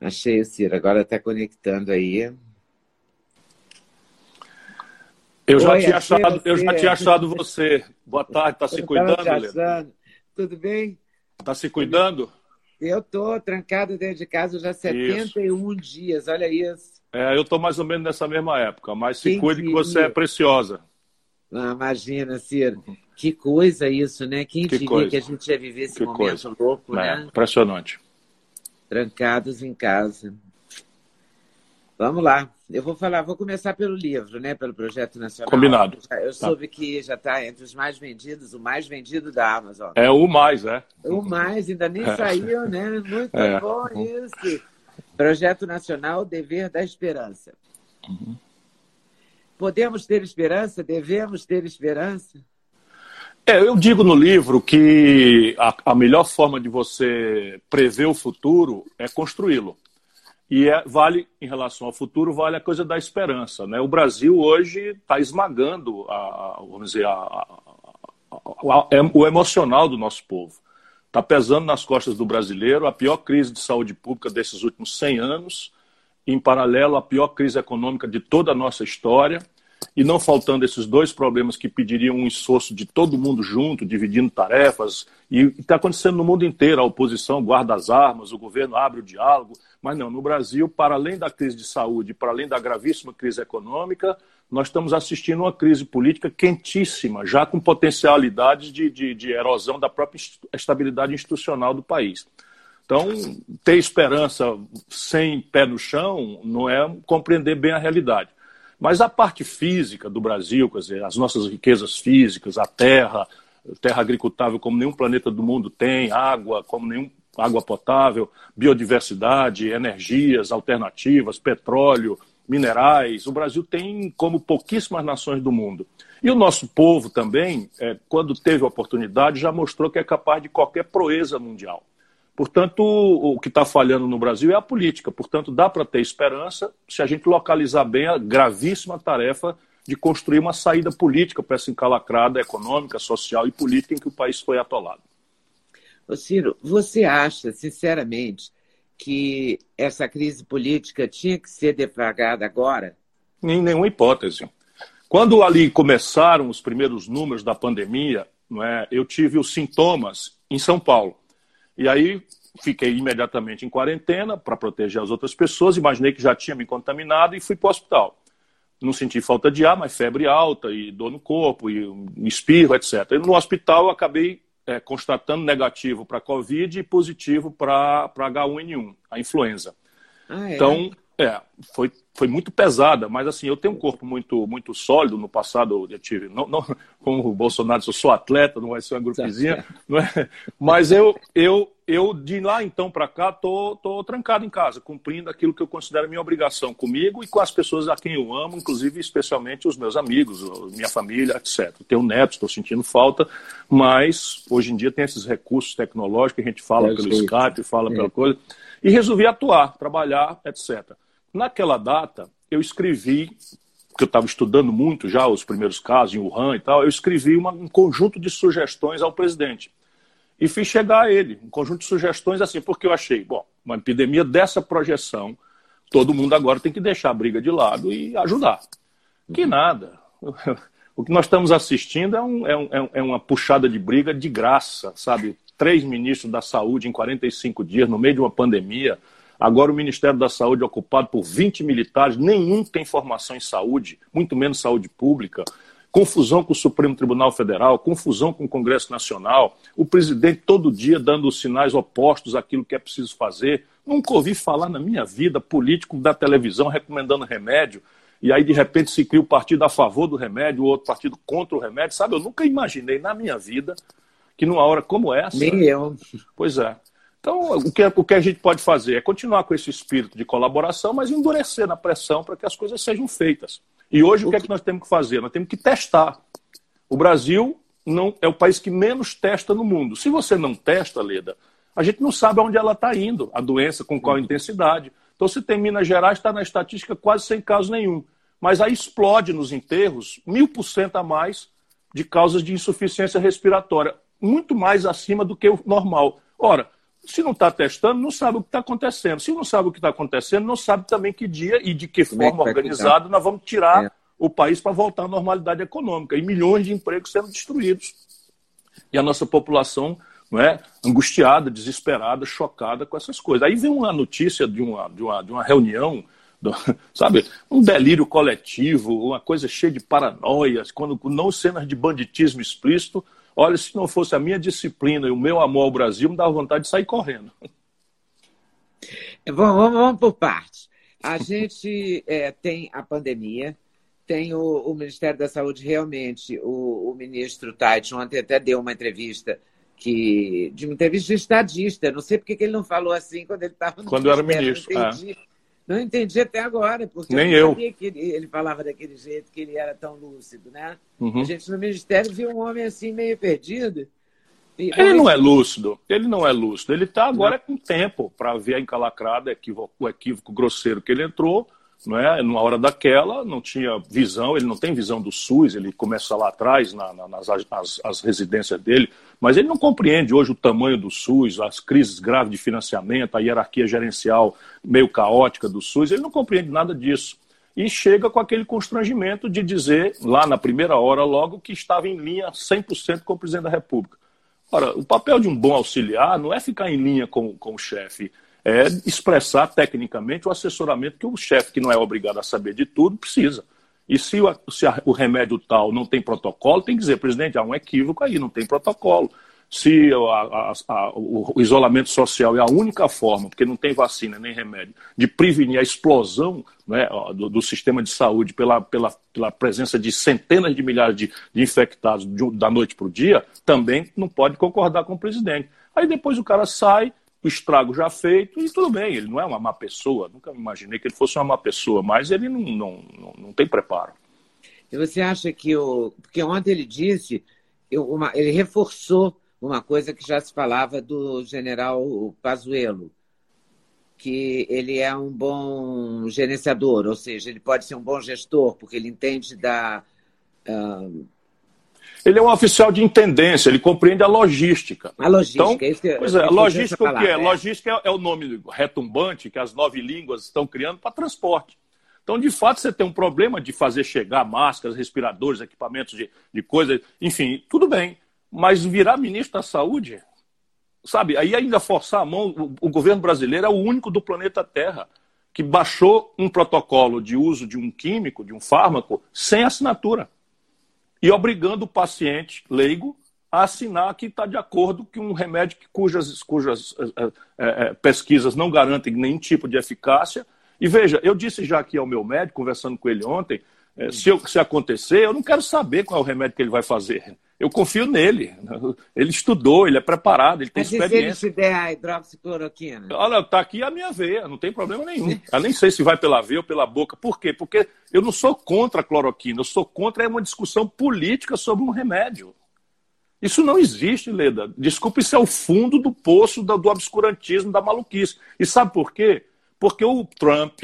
Achei, Ciro. Agora está conectando aí. Eu já, Oi, tinha achado, eu já tinha achado você. Boa tarde, está se cuidando, Helena? Tudo bem? Está se cuidando? Eu estou trancado dentro de casa já 71 isso. dias, olha isso. É, eu estou mais ou menos nessa mesma época, mas se Quem cuide que você é preciosa. Ah, imagina, Ciro. Que coisa isso, né? Quem que diria coisa. que a gente ia viver esse que momento coisa. louco, é, né? Impressionante. Trancados em casa. Vamos lá. Eu vou falar, vou começar pelo livro, né? Pelo Projeto Nacional. Combinado. Eu soube tá. que já está entre os mais vendidos, o mais vendido da Amazon. É o mais, é. O mais, ainda nem é. saiu, né? Muito é. bom isso. Projeto Nacional Dever da Esperança. Uhum. Podemos ter esperança? Devemos ter esperança? É, eu digo no livro que a, a melhor forma de você prever o futuro é construí-lo. E é, vale, em relação ao futuro, vale a coisa da esperança. Né? O Brasil hoje está esmagando a, vamos dizer, a, o emocional do nosso povo. Está pesando nas costas do brasileiro a pior crise de saúde pública desses últimos 100 anos, em paralelo, a pior crise econômica de toda a nossa história e não faltando esses dois problemas que pediriam um esforço de todo mundo junto, dividindo tarefas, e está acontecendo no mundo inteiro, a oposição guarda as armas, o governo abre o diálogo, mas não, no Brasil, para além da crise de saúde, para além da gravíssima crise econômica, nós estamos assistindo uma crise política quentíssima, já com potencialidades de, de, de erosão da própria estabilidade institucional do país. Então, ter esperança sem pé no chão não é compreender bem a realidade. Mas a parte física do Brasil, quer dizer, as nossas riquezas físicas, a terra, terra agricultável como nenhum planeta do mundo tem, água como nenhum água potável, biodiversidade, energias alternativas, petróleo, minerais. O Brasil tem como pouquíssimas nações do mundo. E o nosso povo também, é, quando teve a oportunidade, já mostrou que é capaz de qualquer proeza mundial. Portanto, o que está falhando no Brasil é a política. Portanto, dá para ter esperança se a gente localizar bem a gravíssima tarefa de construir uma saída política para essa encalacrada econômica, social e política em que o país foi atolado. Ô Ciro, você acha, sinceramente, que essa crise política tinha que ser deflagrada agora? Em nenhuma hipótese. Quando ali começaram os primeiros números da pandemia, não é, eu tive os sintomas em São Paulo. E aí fiquei imediatamente em quarentena para proteger as outras pessoas. Imaginei que já tinha me contaminado e fui para o hospital. Não senti falta de ar, mas febre alta e dor no corpo e espirro, etc. E no hospital eu acabei é, constatando negativo para Covid e positivo para H1N1, a influenza. Ah, é? Então, é, foi, foi muito pesada, mas assim, eu tenho um corpo muito muito sólido. No passado eu tive, não, não como o Bolsonaro, eu sou atleta, não vai ser uma grupezinha, não é? mas eu, eu, eu de lá então para cá tô, tô trancado em casa, cumprindo aquilo que eu considero minha obrigação comigo e com as pessoas a quem eu amo, inclusive especialmente os meus amigos, minha família, etc. Tenho netos, estou sentindo falta, mas hoje em dia tem esses recursos tecnológicos a gente fala é, pelo Skype, fala é. pela coisa, e resolvi atuar, trabalhar, etc. Naquela data, eu escrevi, porque eu estava estudando muito já os primeiros casos em Wuhan e tal, eu escrevi uma, um conjunto de sugestões ao presidente. E fiz chegar a ele, um conjunto de sugestões assim, porque eu achei, bom, uma epidemia dessa projeção, todo mundo agora tem que deixar a briga de lado e ajudar. Que uhum. nada. O que nós estamos assistindo é, um, é, um, é uma puxada de briga de graça, sabe? Três ministros da saúde em 45 dias, no meio de uma pandemia, Agora o Ministério da Saúde é ocupado por 20 militares, nenhum tem formação em saúde, muito menos saúde pública. Confusão com o Supremo Tribunal Federal, confusão com o Congresso Nacional, o presidente todo dia dando sinais opostos àquilo que é preciso fazer. Nunca ouvi falar na minha vida político da televisão recomendando remédio, e aí de repente se cria o um partido a favor do remédio, o outro partido contra o remédio. Sabe, eu nunca imaginei na minha vida que numa hora como essa. Nem eu. Pois é. Então, o que, o que a gente pode fazer é continuar com esse espírito de colaboração, mas endurecer na pressão para que as coisas sejam feitas. E hoje, o que é que nós temos que fazer? Nós temos que testar. O Brasil não é o país que menos testa no mundo. Se você não testa, Leda, a gente não sabe aonde ela está indo, a doença, com qual intensidade. Então, se tem Minas Gerais, está na estatística quase sem caso nenhum. Mas aí explode nos enterros mil por cento a mais de causas de insuficiência respiratória, muito mais acima do que o normal. Ora, Se não está testando, não sabe o que está acontecendo. Se não sabe o que está acontecendo, não sabe também que dia e de que Como forma é organizada nós vamos tirar é. o país para voltar à normalidade econômica. E milhões de empregos sendo destruídos. E a nossa população não é, angustiada, desesperada, chocada com essas coisas. Aí vem uma notícia de uma, de uma, de uma reunião sabe? Um delírio coletivo, uma coisa cheia de paranoias, quando não cenas de banditismo explícito, Olha, se não fosse a minha disciplina e o meu amor ao Brasil, me dava vontade de sair correndo. Vamos, vamos, vamos por partes. A gente é, tem a pandemia, tem o, o, Ministério da Saúde realmente, o, o ministro Tait ontem até deu uma entrevista que de uma entrevista de estadista. Não sei porque que ele não falou assim quando ele estava no Quando era ministro. É. não entendi até agora, porque Nem eu não sabia que ele, ele, falava daquele jeito, que ele era tão lúcido, né? Uhum. A gente no Ministério viu um homem assim meio perdido. E, ele não é lúcido, ele não é lúcido. Ele está agora não. com tempo para ver a encalacrada, o equívoco grosseiro que ele entrou não é? Numa hora daquela, não tinha visão, ele não tem visão do SUS, ele começa lá atrás, na, na, nas as, as residências dele, mas ele não compreende hoje o tamanho do SUS, as crises graves de financiamento, a hierarquia gerencial meio caótica do SUS, ele não compreende nada disso. E chega com aquele constrangimento de dizer, lá na primeira hora, logo, que estava em linha 100% com o presidente da República. Ora, o papel de um bom auxiliar não é ficar em linha com, com o chefe, é expressar tecnicamente o assessoramento que o chefe, que não é obrigado a saber de tudo, precisa. E se o, se o remédio tal não tem protocolo, tem que dizer, presidente, há um equívoco aí, não tem protocolo. Se a, a, a, o, o, isolamento social é a única forma, porque não tem vacina nem remédio, de prevenir a explosão né, do, do, sistema de saúde pela, pela, pela, presença de centenas de milhares de, de infectados de, da noite para o dia, também não pode concordar com o presidente. Aí depois o cara sai, o estrago já feito, e tudo bem, ele não é uma má pessoa, nunca imaginei que ele fosse uma má pessoa, mas ele não, não, não, não tem preparo. E você acha que o. Porque ontem ele disse, uma, ele reforçou uma coisa que já se falava do general Pazuello, que ele é um bom gerenciador, ou seja, ele pode ser um bom gestor, porque ele entende da. Uh, ele é um oficial de intendência, ele compreende a logística. A logística, então, isso que, Pois é, a logística o que é? é? Logística é, é, o nome retumbante que as nove línguas estão criando para transporte. Então, de fato, você tem um problema de fazer chegar máscaras, respiradores, equipamentos de, de coisa, enfim, tudo bem. Mas virar ministro da Saúde, sabe, aí ainda forçar a mão, o, o governo brasileiro é o único do planeta Terra que baixou um protocolo de uso de um químico, de um fármaco, sem assinatura e obrigando o paciente leigo a assinar que está de acordo com um remédio cujas, cujas é, é, pesquisas não garantem nenhum tipo de eficácia. E veja, eu disse já aqui ao meu médico, conversando com ele ontem, é, se, eu, se acontecer, eu não quero saber qual é o remédio que ele vai fazer. Eu confio nele. Ele estudou, ele é preparado, ele tem Mas experiência. se ele te der a hidroxicloroquina? Olha, está aqui a minha veia, não tem problema nenhum. Eu nem sei se vai pela veia ou pela boca. Por quê? Porque eu não sou contra a cloroquina, eu sou contra é uma discussão política sobre um remédio. Isso não existe, Leda. Desculpa, isso é o fundo do poço do obscurantismo, da maluquice. E sabe por quê? Porque o Trump,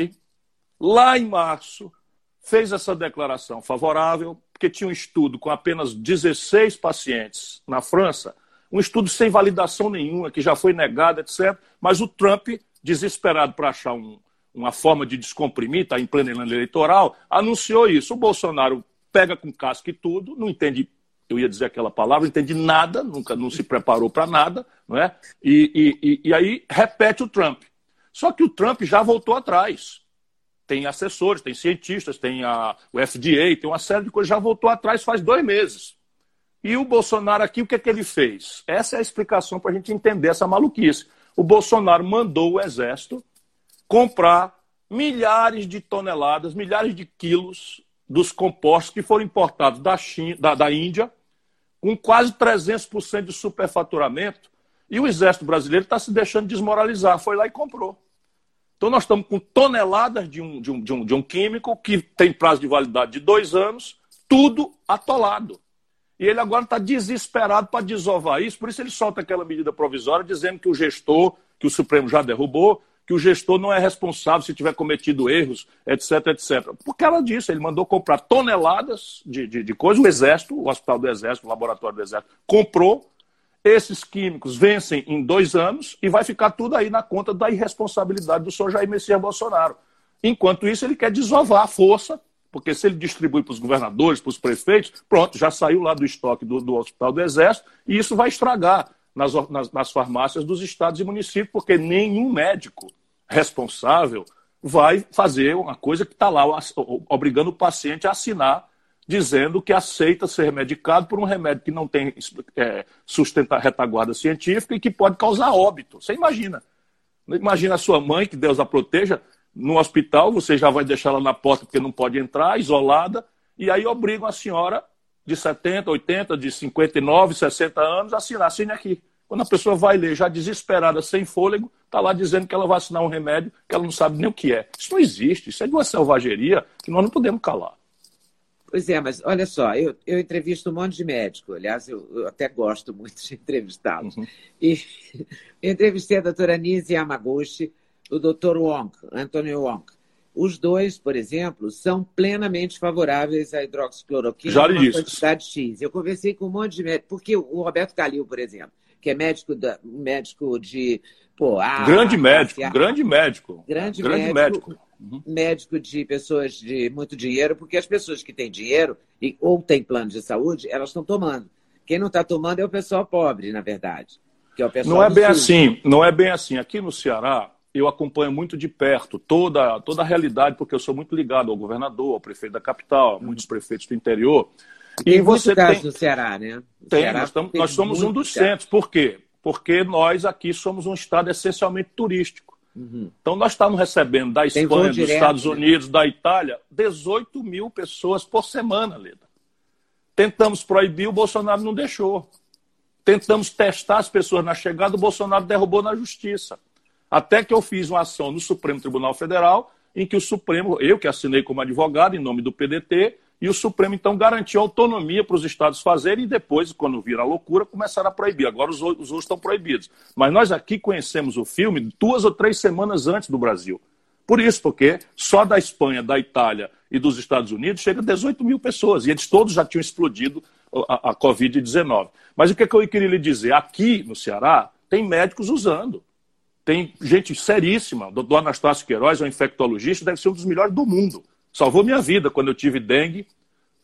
lá em março, fez essa declaração favorável, porque tinha um estudo com apenas 16 pacientes na França, um estudo sem validação nenhuma, que já foi negado, etc. Mas o Trump, desesperado para achar um, uma forma de descomprimir, está em pleno ano eleitoral, anunciou isso. O Bolsonaro pega com casca e tudo, não entende, eu ia dizer aquela palavra, não entende nada, nunca não se preparou para nada, não é? E, e, e aí repete o Trump. Só que o Trump já voltou atrás tem assessores, tem cientistas, tem a, o FDA, tem uma série de coisas. Já voltou atrás faz dois meses. E o Bolsonaro aqui, o que é que ele fez? Essa é a explicação para a gente entender essa maluquice. O Bolsonaro mandou o Exército comprar milhares de toneladas, milhares de quilos dos compostos que foram importados da, China, da, da Índia, com quase 300% de superfaturamento. E o Exército Brasileiro está se deixando desmoralizar. Foi lá e comprou. Então, nós estamos com toneladas de um, de um, de um, de um químico que tem prazo de validade de dois anos, tudo atolado. E ele agora está desesperado para desovar isso, por isso ele solta aquela medida provisória dizendo que o gestor, que o Supremo já derrubou, que o gestor não é responsável se tiver cometido erros, etc, etc. Por causa disso, ele mandou comprar toneladas de, de, de coisas, o Exército, o Hospital do Exército, o Laboratório do Exército, comprou Esses químicos vencem em dois anos e vai ficar tudo aí na conta da irresponsabilidade do senhor Jair Messias Bolsonaro. Enquanto isso, ele quer desovar a força, porque se ele distribui para os governadores, para os prefeitos, pronto, já saiu lá do estoque do, do Hospital do Exército e isso vai estragar nas, nas, nas farmácias dos estados e municípios, porque nenhum médico responsável vai fazer uma coisa que está lá obrigando o paciente a assinar, dizendo que aceita ser medicado por um remédio que não tem é, sustenta, retaguarda científica e que pode causar óbito. Você imagina. Imagina a sua mãe, que Deus a proteja, no hospital, você já vai deixar ela na porta porque não pode entrar, isolada, e aí obrigam a senhora de 70, 80, de 59, 60 anos a assinar, assine aqui. Quando a pessoa vai ler, já desesperada, sem fôlego, está lá dizendo que ela vai assinar um remédio que ela não sabe nem o que é. Isso não existe, isso é de uma selvageria que nós não podemos calar. Pois é, mas olha só, eu, eu entrevisto um monte de médico, aliás, eu, eu até gosto muito de entrevistá-los. Uhum. E eu entrevistei a doutora Nise Yamaguchi, o doutor Wong, Anthony Wong. Os dois, por exemplo, são plenamente favoráveis à hidroxicloroquina Já uma quantidade X. Eu conversei com um monte de médicos, porque o Roberto Calil, por exemplo, que é médico, da, médico de. Pô, ah, grande médico, grande médico. Grande, grande médico. Médico. Uhum. Médico de pessoas de muito dinheiro, porque as pessoas que têm dinheiro e, ou têm plano de saúde, elas estão tomando. Quem não está tomando é o pessoal pobre, na verdade. Que é o pessoal não é bem assim, não é bem assim. Aqui no Ceará, eu acompanho muito de perto toda, toda a realidade, porque eu sou muito ligado ao governador, ao prefeito da capital, a muitos prefeitos do interior. Tem e você casos tem... no Ceará, né? tem, Ceará nós, estamos, nós somos um dos centros. Por quê? Porque nós aqui somos um estado essencialmente turístico. Uhum. Então, nós estamos recebendo da Espanha, dos direto, Estados né? Unidos, né? da Itália, 18 mil pessoas por semana, Leda. Tentamos proibir, o Bolsonaro não deixou. Tentamos testar as pessoas na chegada, o Bolsonaro derrubou na justiça. Até que eu fiz uma ação no Supremo Tribunal Federal, em que o Supremo, eu que assinei como advogado, em nome do PDT, e o Supremo, então, garantiu autonomia para os estados fazerem e depois, quando vira loucura, começaram a proibir. Agora os, os outros estão proibidos. Mas nós aqui conhecemos o filme duas ou três semanas antes do Brasil. Por isso, porque só da Espanha, da Itália e dos Estados Unidos chega a 18 mil pessoas. E eles todos já tinham explodido a, a Covid-19. Mas o que, é que eu queria lhe dizer? Aqui no Ceará, tem médicos usando. Tem gente seríssima. O doutor Anastácio Queiroz é um infectologista, deve ser um dos melhores do mundo. Salvou minha vida quando eu tive dengue.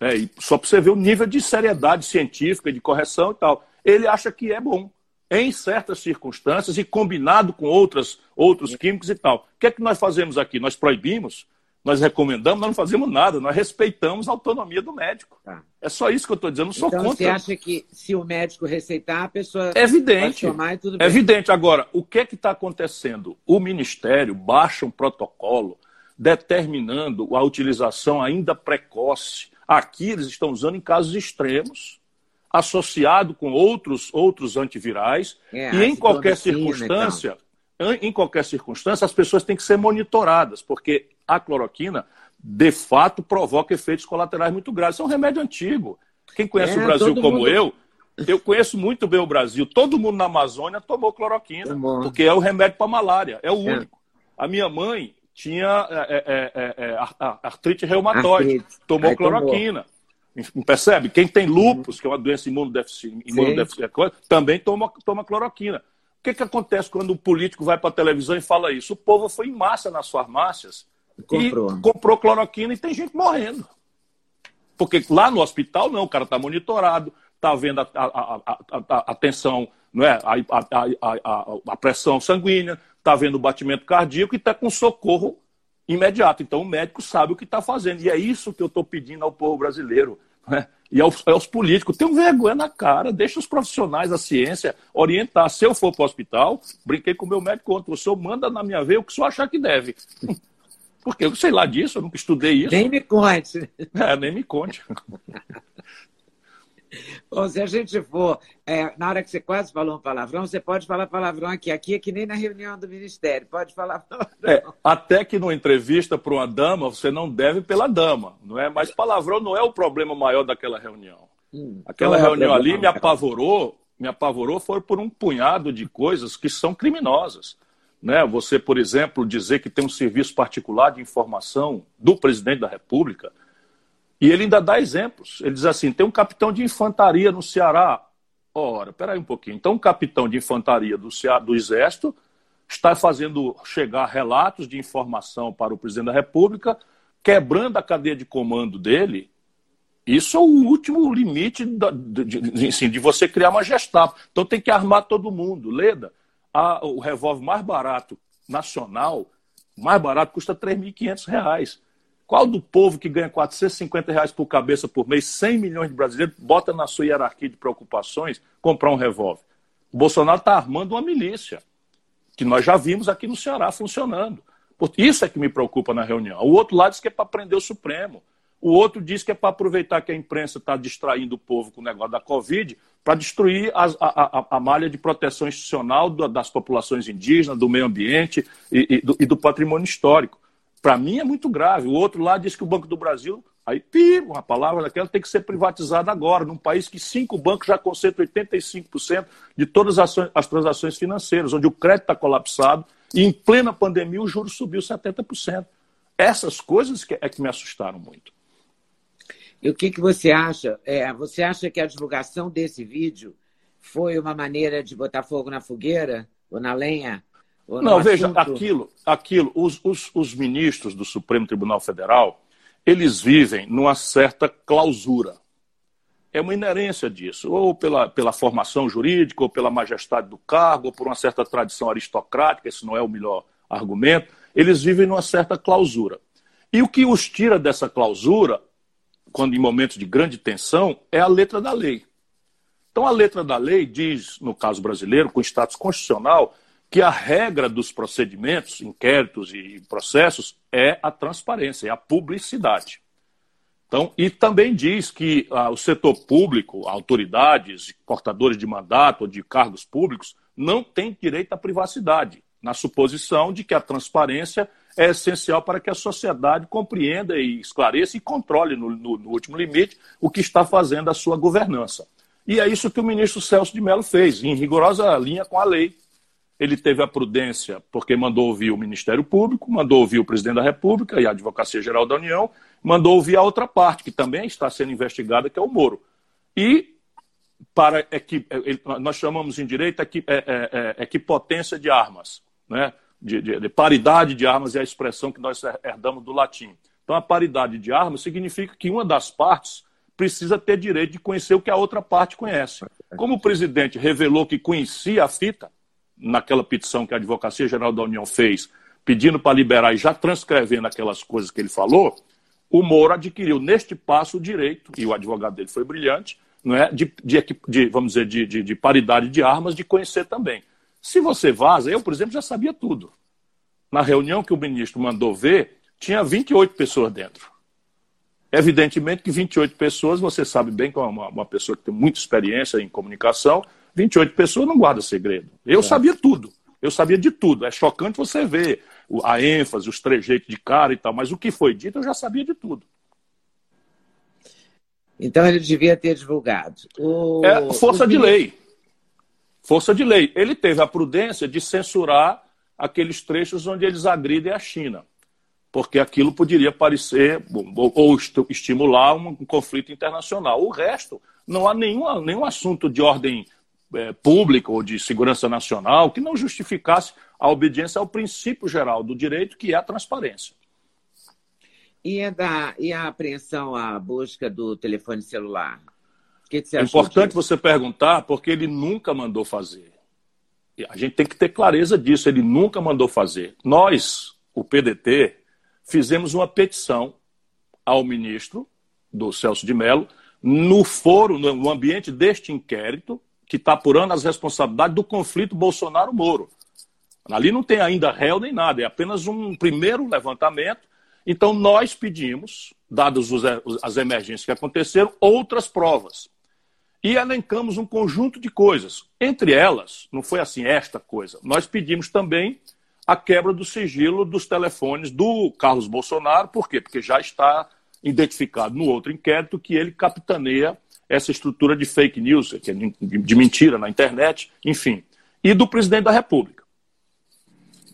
Né, e só para você ver o nível de seriedade científica, de correção e tal. Ele acha que é bom, em certas circunstâncias e combinado com outras, outros químicos e tal. O que é que nós fazemos aqui? Nós proibimos, nós recomendamos, nós não fazemos nada, nós respeitamos a autonomia do médico. Tá. É só isso que eu estou dizendo, não sou então, contra. Você acha que se o médico receitar, a pessoa é evidente, tomar e tudo bem? É evidente. Agora, o que é que está acontecendo? O Ministério baixa um protocolo determinando a utilização ainda precoce. Aqui eles estão usando em casos extremos, associado com outros, outros antivirais, é, e em qualquer circunstância, então. em qualquer circunstância, as pessoas têm que ser monitoradas, porque a cloroquina, de fato, provoca efeitos colaterais muito graves. é um remédio antigo. Quem conhece é, o Brasil como mundo... eu, eu conheço muito bem o Brasil. Todo mundo na Amazônia tomou cloroquina, tomou. porque é o remédio para malária, é o é. único. A minha mãe tinha é, é, é, é artrite reumatoide, artrite. tomou Aí cloroquina. Tomou. Percebe? Quem tem lúpus, que é uma doença imunodeficiente, imunodeficiente também toma, toma cloroquina. O que, que acontece quando o político vai para a televisão e fala isso? O povo foi em massa nas farmácias comprou. e comprou cloroquina e tem gente morrendo. Porque lá no hospital, não, o cara está monitorado, está vendo a, a, a, a, tensão, não é? a, pressão sanguínea, está vendo o batimento cardíaco e está com socorro imediato. Então o médico sabe o que está fazendo. E é isso que eu estou pedindo ao povo brasileiro. Né? E aos, aos políticos. Tenham vergonha na cara, deixa os profissionais da ciência orientar. Se eu for para o hospital, brinquei com o meu médico ontem, o senhor manda na minha veia o que o senhor achar que deve. Porque eu sei lá disso, eu nunca estudei isso. Nem me conte. É, nem me conte. Bom, se a gente for, é, na hora que você quase falou um palavrão, você pode falar palavrão aqui. Aqui é que nem na reunião do Ministério, pode falar palavrão. É, até que numa entrevista para uma dama, você não deve pela dama, não é? Mas palavrão não é o problema maior daquela reunião. Hum, Aquela é reunião ali me apavorou, me apavorou foi por um punhado de coisas que são criminosas. Né? Você, por exemplo, dizer que tem um serviço particular de informação do presidente da República, e ele ainda dá exemplos. Ele diz assim: tem um capitão de infantaria no Ceará. Ora, peraí um pouquinho. Então, o capitão de infantaria do, do Exército está fazendo chegar relatos de informação para o presidente da República, quebrando a cadeia de comando dele. Isso é o último limite de, de, de, assim, você criar uma Gestapo. Então tem que armar todo mundo. Leda, a, o revólver mais barato nacional, mais barato, custa R$ 3.500. Qual do povo que ganha 450 reais por cabeça por mês, 100 milhões de brasileiros, bota na sua hierarquia de preocupações comprar um revólver? O Bolsonaro está armando uma milícia, que nós já vimos aqui no Ceará funcionando. Isso é que me preocupa na reunião. O outro lado diz que é para prender o Supremo. O outro diz que é para aproveitar que a imprensa está distraindo o povo com o negócio da Covid para destruir a, a, a, malha de proteção institucional das populações indígenas, do meio ambiente e, e, do, e do patrimônio histórico para mim é muito grave. O outro lado diz que o Banco do Brasil, aí pi, uma palavra daquela, tem que ser privatizada agora, num país que cinco bancos já concentram 85% de todas as, as transações financeiras, onde o crédito está colapsado e em plena pandemia o juro subiu 70%. Essas coisas que, é que me assustaram muito. E o que, que você acha? É, você acha que a divulgação desse vídeo foi uma maneira de botar fogo na fogueira ou na lenha não, veja, aquilo, aquilo os, os, os ministros do Supremo Tribunal Federal, eles vivem numa certa clausura. É uma inerência disso, ou pela, pela formação jurídica, ou pela majestade do cargo, ou por uma certa tradição aristocrática, esse não é o melhor argumento, eles vivem numa certa clausura. E o que os tira dessa clausura, quando em momentos de grande tensão, é a letra da lei. Então, a letra da lei diz, no caso brasileiro, com status constitucional, que a regra dos procedimentos, inquéritos e processos é a transparência, é a publicidade. Então, e também diz que ah, o setor público, autoridades, portadores de mandato ou de cargos públicos, não têm direito à privacidade, na suposição de que a transparência é essencial para que a sociedade compreenda e esclareça e controle, no, no, no último limite, o que está fazendo a sua governança. E é isso que o ministro Celso de Mello fez, em rigorosa linha com a lei ele teve a prudência, porque mandou ouvir o Ministério Público, mandou ouvir o presidente da República e a Advocacia Geral da União, mandou ouvir a outra parte, que também está sendo investigada, que é o Moro. E para equi, nós chamamos em direito é, é, equipotência de armas, né? De, de, de, paridade de armas é a expressão que nós herdamos do latim. Então, a paridade de armas significa que uma das partes precisa ter direito de conhecer o que a outra parte conhece. Como o presidente revelou que conhecia a fita, naquela petição que a Advocacia Geral da União fez, pedindo para liberar e já transcrevendo aquelas coisas que ele falou, o Moro adquiriu neste passo o direito, e o advogado dele foi brilhante, não é, de, de, de vamos dizer, de, de, de paridade de armas, de conhecer também. Se você vaza, eu, por exemplo, já sabia tudo. Na reunião que o ministro mandou ver, tinha 28 pessoas dentro. Evidentemente que 28 pessoas, você sabe bem que é uma, uma pessoa que tem muita experiência em comunicação, 28 pessoas não guarda segredo. Eu é. sabia tudo. Eu sabia de tudo. É chocante você ver a ênfase, os trejeitos de cara e tal, mas o que foi dito eu já sabia de tudo. Então ele devia ter divulgado. O... É força de lei. Força de lei. Ele teve a prudência de censurar aqueles trechos onde eles agridem a China, porque aquilo poderia parecer ou, ou estimular um, um conflito internacional. O resto, não há nenhum, nenhum assunto de ordem é, pública ou de segurança nacional que não justificasse a obediência ao princípio geral do direito, que é a transparência. E, é da, e a apreensão, a busca do telefone celular? O que, que você é importante disso? você perguntar, porque ele nunca mandou fazer. A gente tem que ter clareza disso, ele nunca mandou fazer. Nós, o PDT, fizemos uma petição ao ministro do Celso de Mello, no foro, no ambiente deste inquérito, que está apurando as responsabilidades do conflito Bolsonaro-Moro. Ali não tem ainda réu nem nada, é apenas um primeiro levantamento. Então, nós pedimos, dadas as emergências que aconteceram, outras provas. E elencamos um conjunto de coisas. Entre elas, não foi assim esta coisa, nós pedimos também a quebra do sigilo dos telefones do Carlos Bolsonaro. Por quê? Porque já está identificado no outro inquérito que ele capitaneia essa estrutura de fake news, de mentira na internet, enfim, e do presidente da República.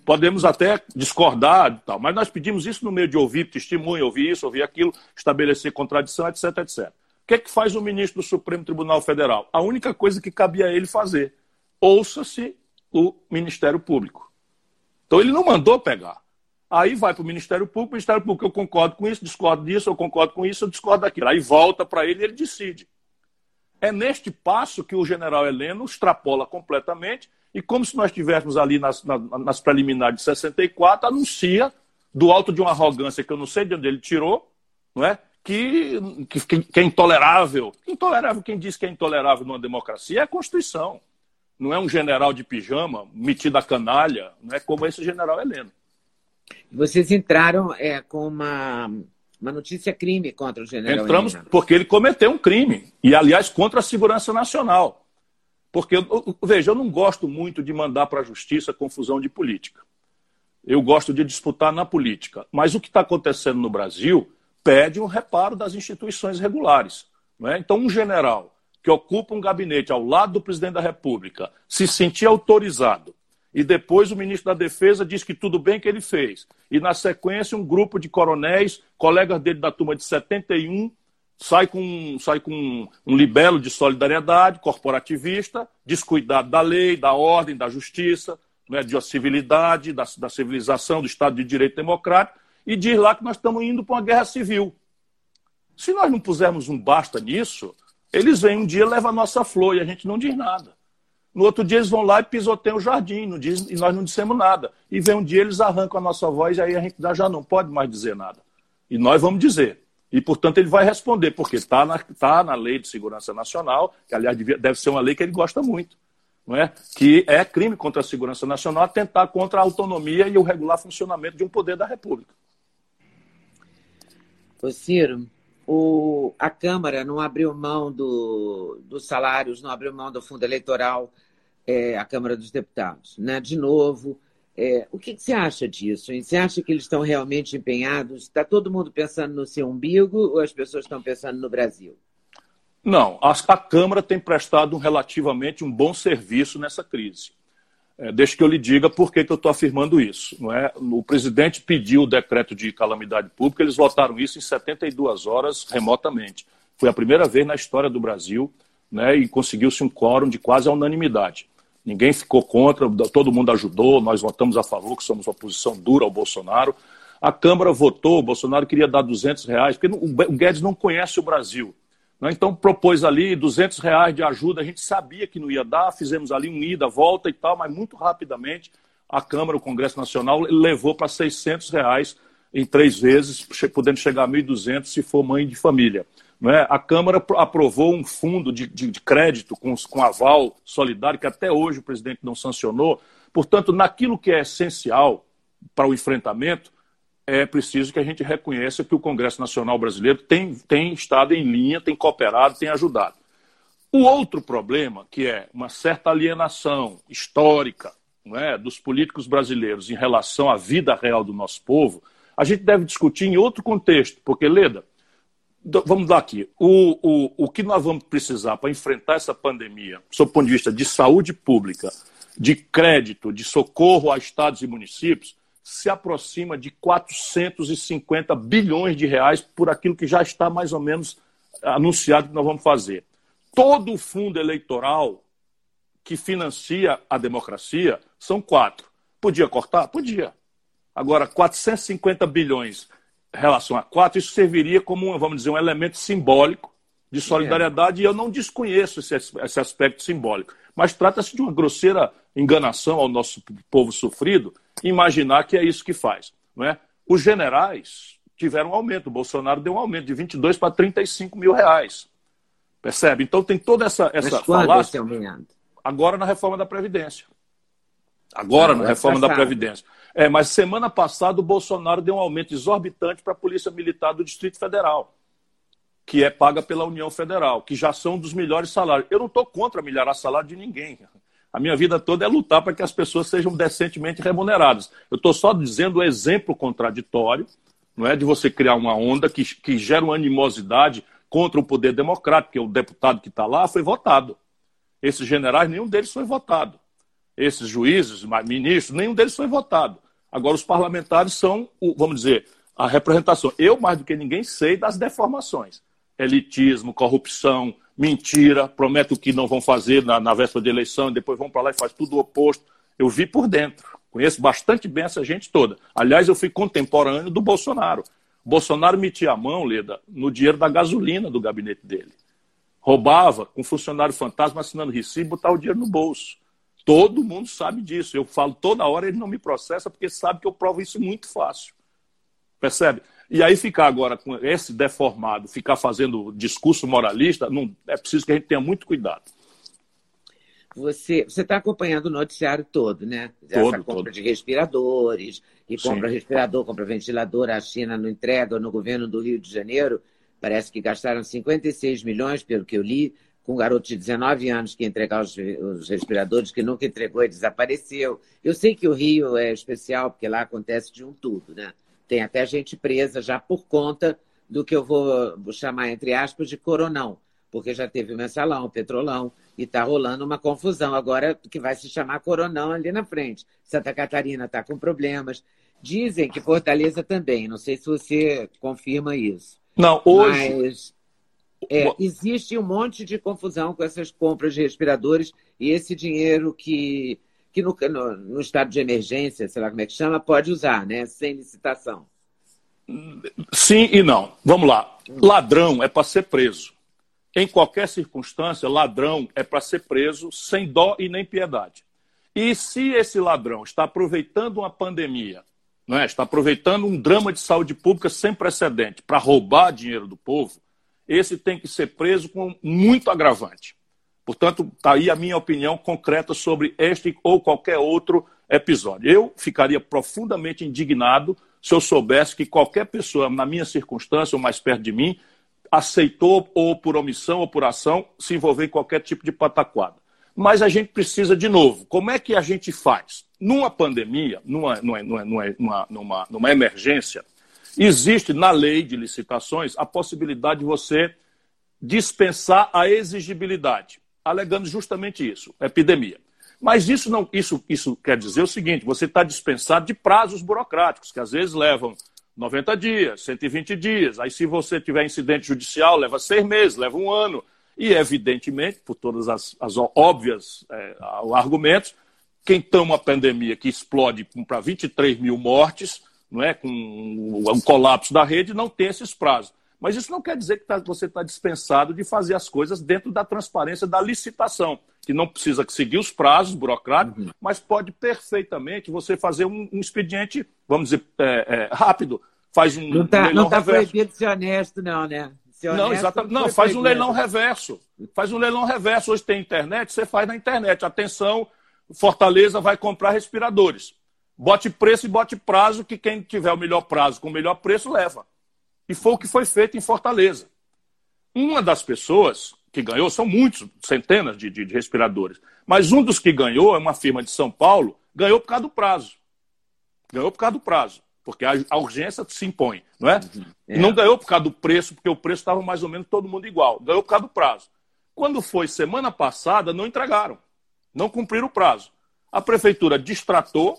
Podemos até discordar, tal, mas nós pedimos isso no meio de ouvir testemunho, ouvir isso, ouvir aquilo, estabelecer contradição, etc, etc. O que é que faz o ministro do Supremo Tribunal Federal? A única coisa que cabia a ele fazer: ouça-se o Ministério Público. Então ele não mandou pegar. Aí vai para o Ministério Público, o Ministério Público, eu concordo com isso, discordo disso, eu concordo com isso, eu discordo daquilo. Aí volta para ele e ele decide. É neste passo que o general Heleno extrapola completamente e, como se nós estivéssemos ali nas, nas, preliminares de 64, anuncia, do alto de uma arrogância que eu não sei de onde ele tirou, não é? Que, que, que é intolerável. Intolerável, quem diz que é intolerável numa democracia é a Constituição. Não é um general de pijama, metido a canalha, não é como esse general Heleno. Vocês entraram é, com uma, uma notícia crime contra o general Entramos porque ele cometeu um crime. E, aliás, contra a segurança nacional. Porque, veja, eu não gosto muito de mandar para a justiça confusão de política. Eu gosto de disputar na política. Mas o que está acontecendo no Brasil pede um reparo das instituições regulares. Não é? Então, um general que ocupa um gabinete ao lado do presidente da República se sentir autorizado e depois o ministro da Defesa diz que tudo bem que ele fez. E na sequência, um grupo de coronéis, colegas dele da turma de 71, sai com, sai com um libelo de solidariedade corporativista, descuidado da lei, da ordem, da justiça, né, de civilidade, da, da civilização, do Estado de Direito Democrático, e diz lá que nós estamos indo para uma guerra civil. Se nós não pusermos um basta nisso, eles vêm um dia, levam a nossa flor e a gente não diz nada. No outro dia eles vão lá e pisoteiam o jardim não diz, e nós não dissemos nada. E vem um dia eles arrancam a nossa voz e aí a gente já não pode mais dizer nada. E nós vamos dizer. E, portanto, ele vai responder, porque está na, tá na Lei de Segurança Nacional, que, aliás, deve ser uma lei que ele gosta muito, não é? que é crime contra a segurança nacional atentar contra a autonomia e o regular funcionamento de um poder da República. Ô Ciro, o, a Câmara não abriu mão do, dos salários, não abriu mão do fundo eleitoral é, a Câmara dos Deputados. Né? De novo, é, o que, que, você acha disso? Hein? Você acha que eles estão realmente empenhados? Está todo mundo pensando no seu umbigo ou as pessoas estão pensando no Brasil? Não, a, a Câmara tem prestado relativamente um bom serviço nessa crise. É, deixa que eu lhe diga por que, que eu estou afirmando isso. Não é? O presidente pediu o decreto de calamidade pública, eles votaram isso em 72 horas remotamente. Foi a primeira vez na história do Brasil né, e conseguiu-se um quórum de quase unanimidade. Ninguém ficou contra, todo mundo ajudou, nós votamos a favor, que somos oposição dura ao Bolsonaro. A Câmara votou, o Bolsonaro queria dar 200 reais, porque o Guedes não conhece o Brasil. Né? Então propôs ali 200 reais de ajuda, a gente sabia que não ia dar, fizemos ali um ida, volta e tal, mas muito rapidamente a Câmara, o Congresso Nacional, levou para 600 reais em três vezes, podendo chegar a 1.200 se for mãe de família. Né? A Câmara aprovou um fundo de, de, de crédito com, com aval solidário, que até hoje o presidente não sancionou. Portanto, naquilo que é essencial para o enfrentamento, é preciso que a gente reconheça que o Congresso Nacional Brasileiro tem, tem estado em linha, tem cooperado, tem ajudado. O outro problema, que é uma certa alienação histórica é, dos políticos brasileiros em relação à vida real do nosso povo, a gente deve discutir em outro contexto, porque, Leda, vamos dar aqui. O, o, o que nós vamos precisar para enfrentar essa pandemia, sob o ponto de vista de saúde pública, de crédito, de socorro a estados e municípios, se aproxima de 450 bilhões de reais por aquilo que já está mais ou menos anunciado que nós vamos fazer. Todo o fundo eleitoral que financia a democracia são quatro. Podia cortar? Podia. Agora, 450 bilhões relação a quatro, isso serviria como, vamos dizer, um elemento simbólico de solidariedade, é. e eu não desconheço esse, esse aspecto simbólico. Mas trata-se de uma grosseira enganação ao nosso povo sofrido imaginar que é isso que faz. Não é? Os generais tiveram um aumento, o Bolsonaro deu um aumento de 22 para 35 mil reais. Percebe? Então tem toda essa, essa falácia. Agora na reforma da Previdência. Agora ah, na reforma passado. da Previdência. É, mas semana passada o Bolsonaro deu um aumento exorbitante para a Polícia Militar do Distrito Federal, que é paga pela União Federal, que já são dos melhores salários. Eu não estou contra melhorar salário de ninguém. A minha vida toda é lutar para que as pessoas sejam decentemente remuneradas. Eu estou só dizendo o exemplo contraditório, não é de você criar uma onda que, que gera uma animosidade contra o poder democrático, porque o deputado que está lá foi votado. Esses generais, nenhum deles foi votado. Esses juízes, ministros, nenhum deles foi votado. Agora, os parlamentares são, vamos dizer, a representação. Eu, mais do que ninguém, sei das deformações. elitismo, corrupção, mentira, prometem o que não vão fazer na, na véspera de eleição, e depois vão para lá e faz tudo o oposto. Eu vi por dentro. Conheço bastante bem essa gente toda. Aliás, eu fui contemporâneo do Bolsonaro. Bolsonaro metia a mão, Leda, no dinheiro da gasolina do gabinete dele. Roubava com funcionário fantasma assinando recibo, botava o dinheiro no bolso. Todo mundo sabe disso. Eu falo toda hora, ele não me processa porque sabe que eu provo isso muito fácil. Percebe? E aí ficar agora com esse deformado, ficar fazendo discurso moralista, não, é preciso que a gente tenha muito cuidado. Você está acompanhando o noticiário todo, né? Essa todo, compra todo. de respiradores, e compra Sim. respirador, compra ventilador, a China não entrega no governo do Rio de Janeiro. Parece que gastaram 56 milhões, pelo que eu li, com um garoto de 19 anos que entregar os, os, respiradores, que nunca entregou e desapareceu. Eu sei que o Rio é especial, porque lá acontece de um tudo, né? Tem até gente presa já por conta do que eu vou chamar, entre aspas, de coronão, porque já teve o mensalão, o petrolão, e está rolando uma confusão agora que vai se chamar Coronão ali na frente. Santa Catarina está com problemas. Dizem que Fortaleza também, não sei se você confirma isso. Não, hoje. Mas é, existe um monte de confusão com essas compras de respiradores e esse dinheiro que, que no, no, no estado de emergência, sei lá como é que chama, pode usar, né? Sem licitação. Sim e não. Vamos lá. Ladrão é para ser preso em qualquer circunstância, ladrão é para ser preso sem dó e nem piedade. E se esse ladrão está aproveitando uma pandemia, não é? está aproveitando um drama de saúde pública sem precedente para roubar dinheiro do povo, esse tem que ser preso com muito agravante. Portanto, está aí a minha opinião concreta sobre este ou qualquer outro episódio. Eu ficaria profundamente indignado se eu soubesse que qualquer pessoa, na minha circunstância ou mais perto de mim, aceitou, ou por omissão ou por ação, se envolver em qualquer tipo de pataquada. Mas a gente precisa, de novo, como é que a gente faz? Numa pandemia, numa, numa, numa, numa, numa emergência, existe na lei de licitações a possibilidade de você dispensar a exigibilidade, alegando justamente isso, epidemia. Mas isso, não, isso, isso quer dizer o seguinte: você está dispensado de prazos burocráticos, que às vezes levam 90 dias, 120 dias. Aí, se você tiver incidente judicial, leva seis meses, leva um ano. E, evidentemente, por todas as, as óbvias é, argumentos, quem tem uma pandemia que explode para 23 mil mortes, não é, com um colapso da rede, não tem esses prazos. Mas isso não quer dizer que tá, você está dispensado de fazer as coisas dentro da transparência da licitação, que não precisa seguir os prazos burocráticos, uhum. mas pode perfeitamente você fazer um, um expediente, vamos dizer, é, é, rápido. Faz um não está tá proibido ser honesto, não, né? Ser não, exatamente. Não, faz proibido. um leilão reverso. Faz um leilão reverso. Hoje tem internet, você faz na internet. Atenção, Fortaleza vai comprar respiradores. Bote preço e bote prazo, que quem tiver o melhor prazo com o melhor preço leva. E foi o que foi feito em Fortaleza. Uma das pessoas que ganhou, são muitos, centenas de, de, de respiradores, mas um dos que ganhou é uma firma de São Paulo, ganhou por causa do prazo. Ganhou por causa do prazo, porque a, a urgência se impõe, não é? Uhum. é? Não ganhou por causa do preço, porque o preço estava mais ou menos todo mundo igual. Ganhou por causa do prazo. Quando foi semana passada, não entregaram, não cumpriram o prazo. A prefeitura distratou,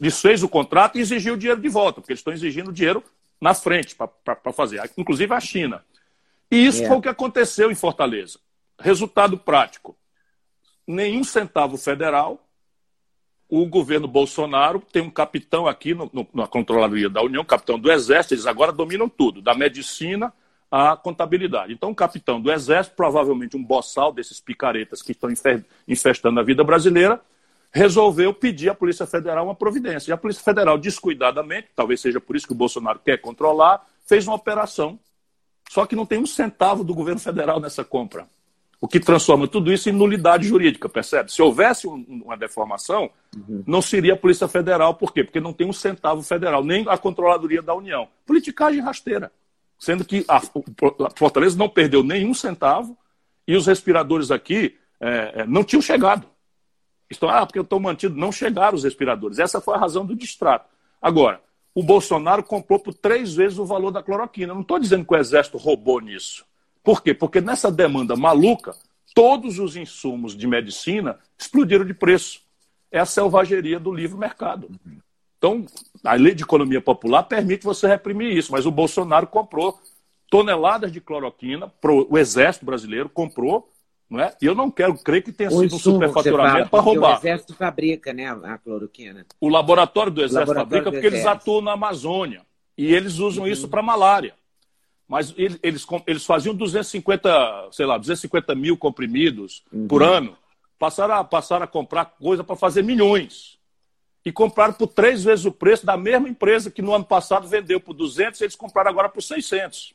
desfez o contrato e exigiu o dinheiro de volta, porque eles estão exigindo dinheiro na frente para fazer, inclusive a China. E isso é. foi o que aconteceu em Fortaleza. Resultado prático: nenhum centavo federal. O governo Bolsonaro tem um capitão aqui no, no, na Controladoria da União, capitão do Exército, eles agora dominam tudo, da medicina à contabilidade. Então, o capitão do Exército, provavelmente um boçal desses picaretas que estão infestando a vida brasileira, resolveu pedir à Polícia Federal uma providência. E a Polícia Federal, descuidadamente, talvez seja por isso que o Bolsonaro quer controlar, fez uma operação. Só que não tem um centavo do governo federal nessa compra. O que transforma tudo isso em nulidade jurídica, percebe? Se houvesse um, uma deformação, uhum. não seria a Polícia Federal. Por quê? Porque não tem um centavo federal, nem a Controladoria da União. Politicagem rasteira. Sendo que a, a Fortaleza não perdeu nenhum centavo e os respiradores aqui é, é não tinham chegado. Estão, ah, porque eu estou mantido. Não chegaram os respiradores. Essa foi a razão do distrato. Agora, o Bolsonaro comprou por três vezes o valor da cloroquina. não estou dizendo que o Exército roubou nisso. Por quê? Porque nessa demanda maluca, todos os insumos de medicina explodiram de preço. É a selvageria do livre mercado. Então, a lei de economia popular permite você reprimir isso, mas o Bolsonaro comprou toneladas de cloroquina, o Exército Brasileiro comprou, não é? E eu não quero crer que tenha o sido um superfaturamento para roubar. O Exército fabrica né, a cloroquina. O laboratório do Exército laboratório fabrica do porque Exército. eles atuam na Amazônia. E eles usam uhum. isso para malária. Mas eles, eles, eles, faziam 250, sei lá, 250 mil comprimidos uhum. por ano. Passaram a, passaram a comprar coisa para fazer milhões. E compraram por três vezes o preço da mesma empresa que no ano passado vendeu por 200, eles compraram agora por 600.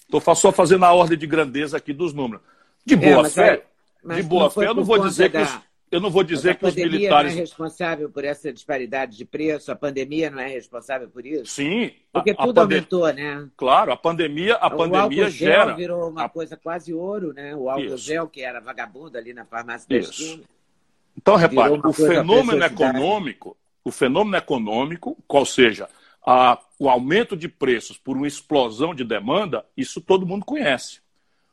Estou só fazendo a ordem de grandeza aqui dos números. De é, boa é, fé, de boa fé, eu não vou dizer da... que os, eu não vou dizer que os militares. não é responsável por essa disparidade de preço, a pandemia não é responsável por isso? Sim. Porque tudo pandem... aumentou, né? Claro, a pandemia, a o pandemia álcool gera. Gel virou uma a... coisa quase ouro, né? O álcool isso. gel, que era vagabundo ali na farmácia da esquina. Então, repare, o fenômeno econômico, o fenômeno econômico, qual seja, a, o aumento de preços por uma explosão de demanda, isso todo mundo conhece.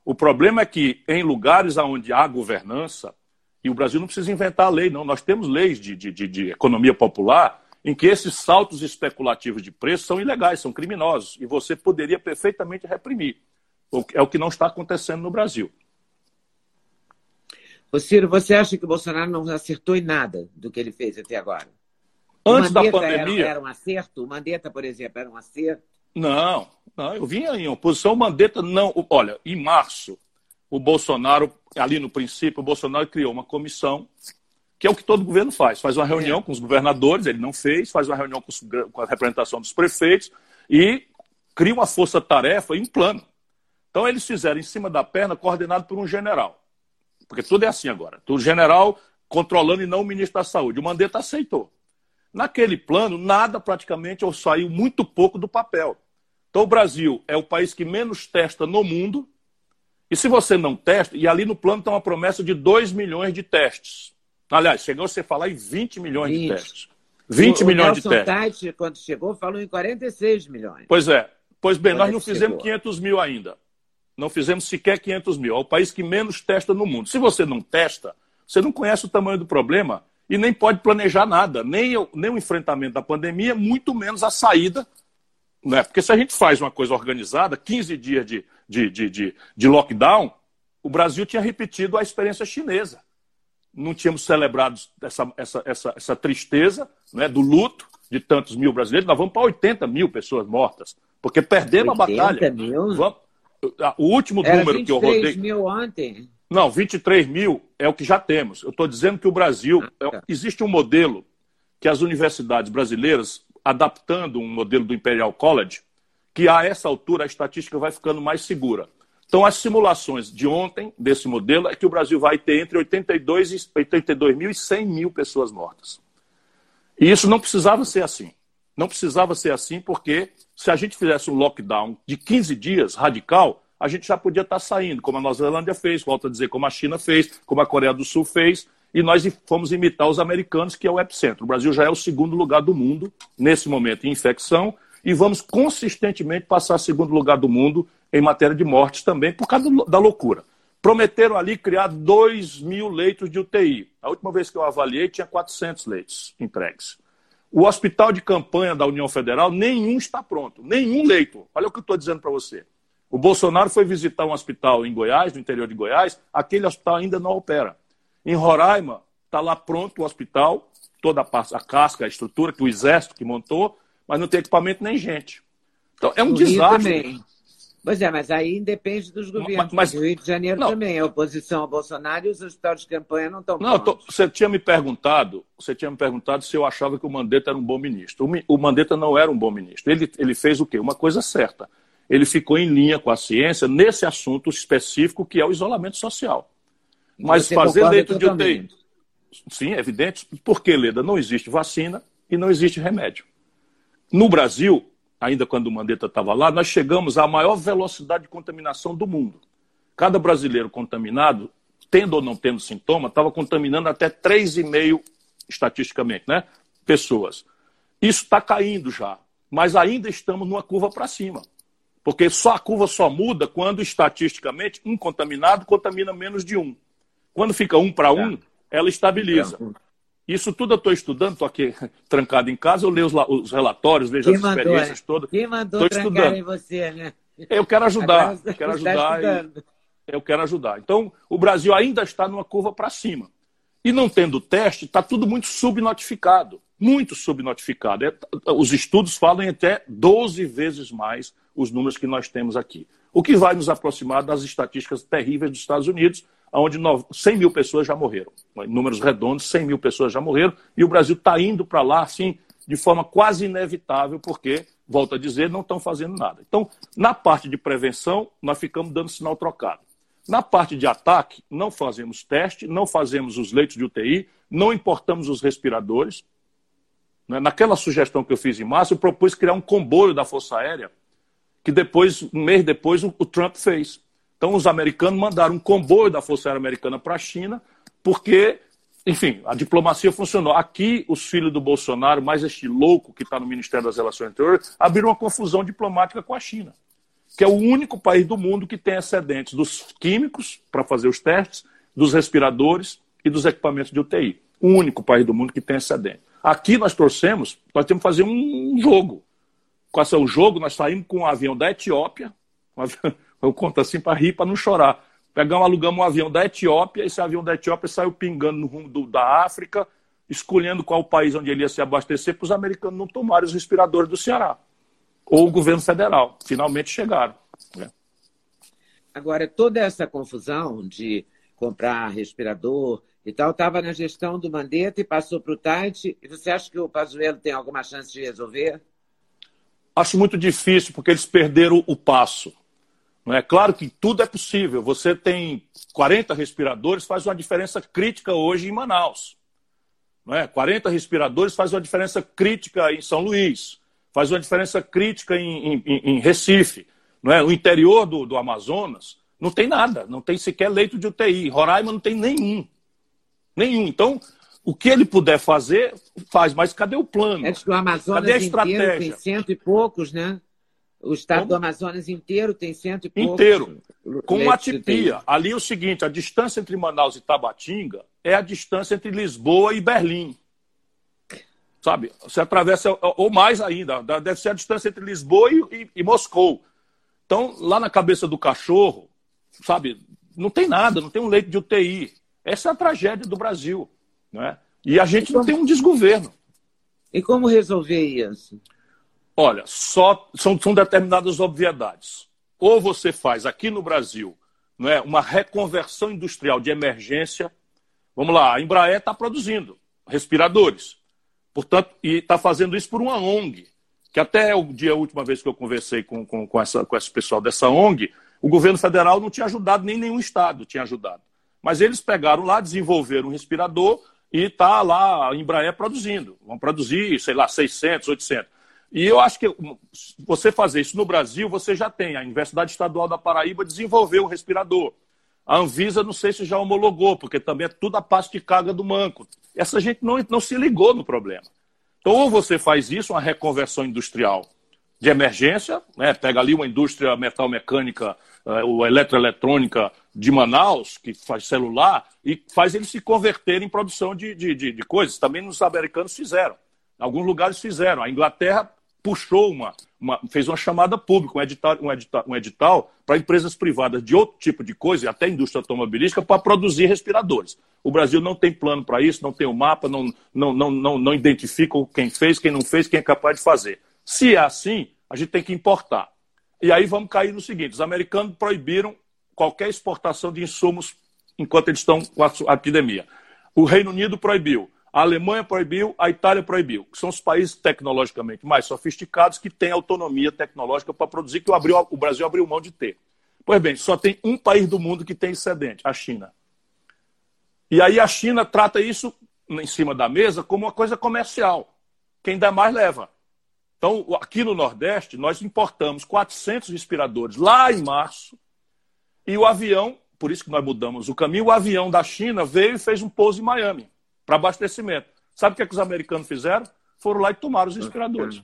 O problema é que em lugares onde há governança, e o Brasil não precisa inventar a lei, não, nós temos leis de, de, de economia popular em que esses saltos especulativos de preço são ilegais, são criminosos, e você poderia perfeitamente reprimir. É o que não está acontecendo no Brasil. Ô Ciro, você acha que o Bolsonaro não acertou em nada do que ele fez até agora? Antes da pandemia. Era, era, um acerto? O Mandetta, por exemplo, era um acerto? Não, não, eu vinha em oposição. O Mandetta não. Olha, em março, o Bolsonaro, ali no princípio, o Bolsonaro criou uma comissão, que é o que todo governo faz. Faz uma reunião é. com os governadores, ele não fez, faz uma reunião com, os, com a representação dos prefeitos e cria uma força-tarefa e um plano. Então, eles fizeram em cima da perna, coordenado por um general. Porque tudo é assim agora. O general controlando e não o ministro da Saúde. O Mandetta aceitou. Naquele plano, nada praticamente ou saiu muito pouco do papel. Então, o Brasil é o país que menos testa no mundo. E se você não testa, e ali no plano tem uma promessa de 2 milhões de testes. Aliás, chegou a você falar em 20 milhões 20. de testes. 20 o, milhões o de testes. Tati, quando chegou, falou em 46 milhões. Pois é. Pois bem, quando nós não fizemos chegou. 500 mil ainda. Não fizemos sequer 500 mil. É o país que menos testa no mundo. Se você não testa, você não conhece o tamanho do problema e nem pode planejar nada, nem, nem o enfrentamento da pandemia, muito menos a saída. Né? Porque se a gente faz uma coisa organizada, 15 dias de, de, de, de, de lockdown, o Brasil tinha repetido a experiência chinesa. Não tínhamos celebrado essa, essa, essa, essa tristeza né, do luto de tantos mil brasileiros, nós vamos para 80 mil pessoas mortas, porque perdemos a batalha. Mil? Vamos... O último Era número que eu rodei. mil ontem. Não, 23 mil é o que já temos. Eu estou dizendo que o Brasil. Ah, é tá. Existe um modelo que as universidades brasileiras, adaptando um modelo do Imperial College, que a essa altura a estatística vai ficando mais segura. Então, as simulações de ontem desse modelo é que o Brasil vai ter entre 82 e 82 mil e 100 mil pessoas mortas. E isso não precisava ser assim. Não precisava ser assim porque se a gente fizesse um lockdown de 15 dias radical, a gente já podia estar saindo, como a Nova Zelândia fez, volto a dizer, como a China fez, como a Coreia do Sul fez, e nós fomos imitar os americanos, que é o epicentro. O Brasil já é o segundo lugar do mundo, nesse momento, em infecção, e vamos consistentemente passar segundo lugar do mundo em matéria de mortes também, por causa da loucura. Prometeram ali criar 2 mil leitos de UTI. A última vez que eu avaliei, tinha 400 leitos entregues. O hospital de campanha da União Federal, nenhum está pronto, nenhum leito. Olha o que eu estou dizendo para você. O Bolsonaro foi visitar um hospital em Goiás, no interior de Goiás, aquele hospital ainda não opera. Em Roraima, está lá pronto o hospital, toda a, a casca, a estrutura que o exército que montou, mas não tem equipamento nem gente. Então, é um no desastre. Rio também. Pois é, mas aí independe dos governos. Mas, o Rio de Janeiro não. também, a oposição ao Bolsonaro e os hospitais de campanha não estão Não, tô, você tinha me perguntado, você tinha me perguntado se eu achava que o Mandetta era um bom ministro. O, o Mandetta não era um bom ministro. Ele, ele fez o quê? Uma coisa certa ele ficou em linha com a ciência nesse assunto específico que é o isolamento social. Mas Você fazer leito de UTI. Sim, é evidente. Por que, Leda? Não existe vacina e não existe remédio. No Brasil, ainda quando o Mandetta estava lá, nós chegamos à maior velocidade de contaminação do mundo. Cada brasileiro contaminado, tendo ou não tendo sintoma, estava contaminando até 3,5 estatisticamente, né? Pessoas. Isso está caindo já, mas ainda estamos numa curva para cima. Porque só a curva só muda quando, estatisticamente, um contaminado contamina menos de um. Quando fica um para um, ela estabiliza. Isso tudo eu estou estudando, estou aqui trancado em casa, eu leio os, os relatórios, vejo Quem as mandou, experiências é? todas. Quem mandou estudando. em você, né? Eu quero ajudar, eu quero ajudar. E, eu quero ajudar. Então, o Brasil ainda está numa curva para cima. E não tendo teste, está tudo muito subnotificado. Muito subnotificado. É, os estudos falam em até 12 vezes mais os números que nós temos aqui. O que vai nos aproximar das estatísticas terríveis dos Estados Unidos, onde 100 mil pessoas já morreram. Números redondos, 100 mil pessoas já morreram. E o Brasil está indo para lá, assim, de forma quase inevitável, porque, volto a dizer, não estão fazendo nada. Então, na parte de prevenção, nós ficamos dando sinal trocado. Na parte de ataque, não fazemos teste, não fazemos os leitos de UTI, não importamos os respiradores. Né? Naquela sugestão que eu fiz em março, eu propus criar um comboio da Força Aérea, que depois, um mês depois, o Trump fez. Então, os americanos mandaram um comboio da Força Aérea Americana para a China, porque, enfim, a diplomacia funcionou. Aqui, os filhos do Bolsonaro, mais este louco que está no Ministério das Relações Exteriores, abriram uma confusão diplomática com a China que é o único país do mundo que tem excedentes dos químicos para fazer os testes, dos respiradores e dos equipamentos de UTI. O único país do mundo que tem excedente. Aqui nós torcemos, nós temos que fazer um jogo. Com esse jogo, nós saímos com um avião da Etiópia, eu conto assim para rir, para não chorar. Pegamos, alugamos um avião da Etiópia, esse avião da Etiópia saiu pingando no rumo do, da África, escolhendo qual país onde ele ia se abastecer, para os americanos não tomarem os respiradores do Ceará ou o governo federal. Finalmente chegaram. Né? Agora, toda essa confusão de comprar respirador e tal estava na gestão do Mandetta e passou para o Tite. E você acha que o Pazuello tem alguma chance de resolver? Acho muito difícil, porque eles perderam o passo. Não é claro que tudo é possível. Você tem 40 respiradores, faz uma diferença crítica hoje em Manaus. Não é? 40 respiradores faz uma diferença crítica em São Luís faz uma diferença crítica em, em, em Recife. Não é? O interior do, do Amazonas não tem nada, não tem sequer leito de UTI. Roraima não tem nenhum. Nenhum. Então, o que ele puder fazer, faz. Mas cadê o plano? É que o Amazonas cadê a estratégia? tem cento e poucos, né? O estado Como? do Amazonas inteiro tem cento e poucos. Inteiro. Com uma atipia. Ali é o seguinte: a distância entre Manaus e Tabatinga é a distância entre Lisboa e Berlim sabe? Você atravessa, ou mais ainda, deve ser a distância entre Lisboa e, e, e, Moscou. Então, lá na cabeça do cachorro, sabe, não tem nada, não tem um leito de UTI. Essa é a tragédia do Brasil. Né? E a gente não tem um desgoverno. E como resolver isso? Olha, só são, são determinadas obviedades. Ou você faz aqui no Brasil não é, uma reconversão industrial de emergência. Vamos lá, a Embraer está produzindo respiradores. Portanto, e está fazendo isso por uma ONG, que até o dia a última vez que eu conversei com, com, com, essa, com esse pessoal dessa ONG, o governo federal não tinha ajudado, nem nenhum estado tinha ajudado. Mas eles pegaram lá, desenvolveram um respirador e está lá a Embraer produzindo. Vão produzir, sei lá, 600, 800. E eu acho que você fazer isso no Brasil, você já tem. A Universidade Estadual da Paraíba desenvolveu um respirador. A Anvisa, não sei se já homologou, porque também é tudo a passo de carga do manco. Essa gente não, não se ligou no problema. Então, ou você faz isso, uma reconversão industrial de emergência, né? pega ali uma indústria metal-mecânica uh, ou eletroeletrônica de Manaus, que faz celular, e faz eles se converterem em produção de, de, de, de coisas. Também nos americanos fizeram. Alguns lugares fizeram. A Inglaterra puxou uma, uma, fez uma chamada pública, um edital, um edital, um edital para empresas privadas de outro tipo de coisa, até indústria automobilística, para produzir respiradores. O Brasil não tem plano para isso, não tem o um mapa, não, não, não, não, não identifica quem fez, quem não fez, quem é capaz de fazer. Se é assim, a gente tem que importar. E aí vamos cair no seguinte: os americanos proibiram qualquer exportação de insumos enquanto eles estão com a epidemia. O Reino Unido proibiu. A Alemanha proibiu, a Itália proibiu, que são os países tecnologicamente mais sofisticados que têm autonomia tecnológica para produzir, que o, Brasil abriu mão de ter. Pois bem, só tem um país do mundo que tem excedente, a China. E aí a China trata isso em cima da mesa como uma coisa comercial. Quem dá mais leva. Então, aqui no Nordeste, nós importamos 400 respiradores lá em março, e o avião, por isso que nós mudamos o caminho, o avião da China veio e fez um pouso em Miami para abastecimento. Sabe o que, é que os americanos fizeram? Foram lá e tomaram os respiradores.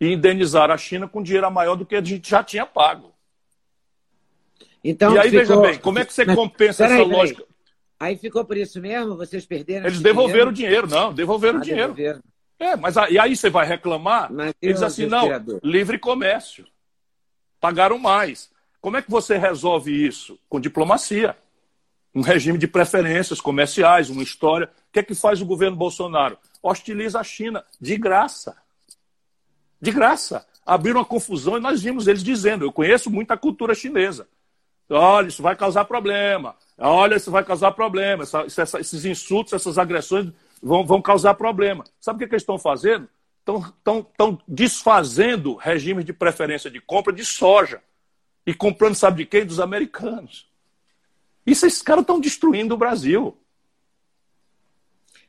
E indenizaram a China com dinheiro maior do que a gente já tinha pago. Então, e aí, ficou... veja bem, como é que você compensa essa lógica? Aí ficou por isso mesmo? Vocês perderam Eles devolveram o dinheiro, não, devolveram o ah, dinheiro. Devolveram. É, mas e aí você vai reclamar? Mas eles assim, não, livre comércio. pagaram mais. Como é que você resolve isso? Com diplomacia. Um regime de preferências comerciais, uma história. O que é que faz o governo Bolsonaro? Hostiliza a China de graça. De graça. Abriram uma confusão e nós vimos eles dizendo: eu conheço muita cultura chinesa. Olha, isso vai causar problema. Olha, isso vai causar problema. Essa, esses insultos, essas agressões vão, vão causar problema. Sabe o que, que eles estão fazendo? Estão desfazendo regimes de preferência de compra de soja. E comprando, sabe de quem? Dos americanos. Isso, esses caras estão destruindo o Brasil.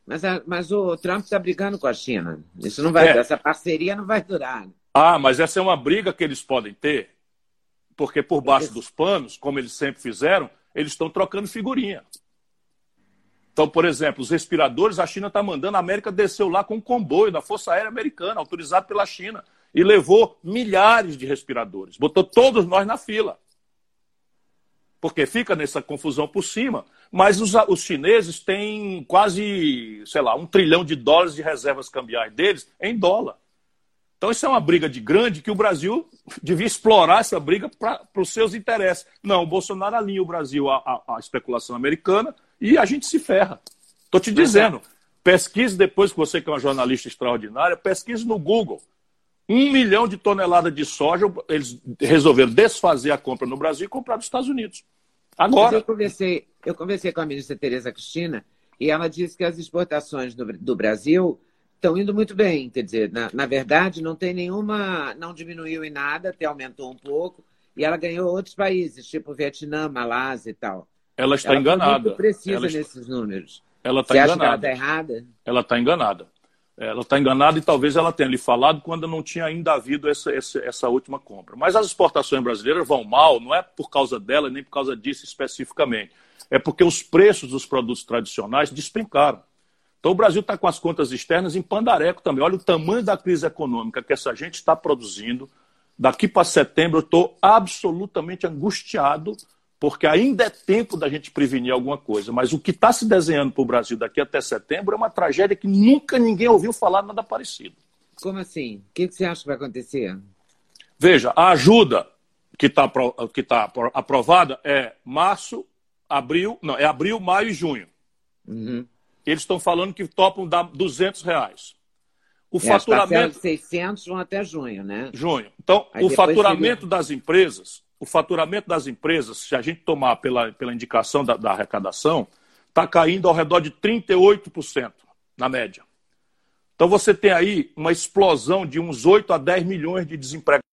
Mas, mas o Trump está brigando com a China. Isso não vai, é. essa parceria não vai durar. Ah, mas essa é uma briga que eles podem ter, porque por baixo dos panos, como eles sempre fizeram, eles estão trocando figurinha. Então, por exemplo, os respiradores, a China está mandando, a América desceu lá com um comboio da Força Aérea Americana, autorizado pela China, e levou milhares de respiradores, botou todos nós na fila. Porque fica nessa confusão por cima, mas os, os chineses têm quase, sei lá, um trilhão de dólares de reservas cambiais deles em dólar. Então, isso é uma briga de grande que o Brasil devia explorar essa briga para os seus interesses. Não, o Bolsonaro alinha o Brasil à, à, à especulação americana e a gente se ferra. Estou te dizendo, pesquise depois que você que é uma jornalista extraordinária, pesquise no Google. Um milhão de toneladas de soja, eles resolveram desfazer a compra no Brasil e comprar nos Estados Unidos. Agora. eu conversei, eu conversei com a ministra Tereza Cristina e ela disse que as exportações do, do Brasil estão indo muito bem. Quer dizer, na, na, verdade, não tem nenhuma. Não diminuiu em nada, até aumentou um pouco. E ela ganhou outros países, tipo Vietnã, Malásia e tal. Ela está ela enganada. Muito precisa ela nesses está... números. Ela está enganada. Acha que ela está errada? Ela está enganada. Ela está enganada e talvez ela tenha lhe falado quando não tinha ainda havido essa, essa, essa, última compra. Mas as exportações brasileiras vão mal, não é por causa dela, nem por causa disso especificamente. É porque os preços dos produtos tradicionais despencaram. Então o Brasil está com as contas externas em pandareco também. Olha o tamanho da crise econômica que essa gente está produzindo. Daqui para setembro eu estou absolutamente angustiado porque ainda é tempo da gente prevenir alguma coisa. Mas o que está se desenhando para o Brasil daqui até setembro é uma tragédia que nunca ninguém ouviu falar nada parecido. Como assim? O que, você acha que vai acontecer? Veja, a ajuda que está que tá aprovada é março, abril, não, é abril, maio e junho. Uhum. Eles estão falando que topam dar 200 reais. O é, faturamento. 600 vão até junho, né? Junho. Então, Aí o faturamento seria... das empresas o faturamento das empresas, se a gente tomar pela, pela indicação da, da arrecadação, está caindo ao redor de 38% na média. Então você tem aí uma explosão de uns 8 a 10 milhões de desempregados.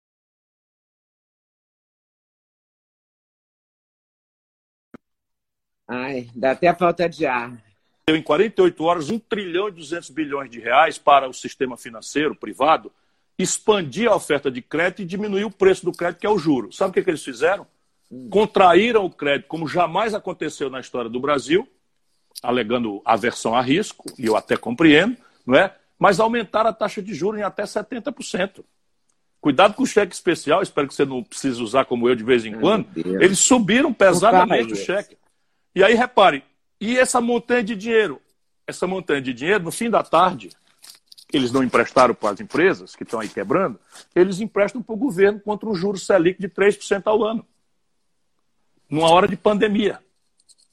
Ai, dá até falta de ar. Em 48 horas, 1 trilhão e 200 bilhões de reais para o sistema financeiro privado expandir a oferta de crédito e diminuir o preço do crédito, que é o juro. Sabe o que, que eles fizeram? Contraíram o crédito como jamais aconteceu na história do Brasil, alegando aversão a risco, e eu até compreendo, não é? mas aumentaram a taxa de juros em até 70%. Cuidado com o cheque especial, espero que você não precise usar como eu de vez em quando. Eles subiram pesadamente o cheque. E aí, repare, e essa montanha de dinheiro? Essa montanha de dinheiro, no fim da tarde, eles não emprestaram para as empresas, que estão aí quebrando, eles emprestam para o governo contra um juro Selic de 3% ao ano. Numa hora de pandemia.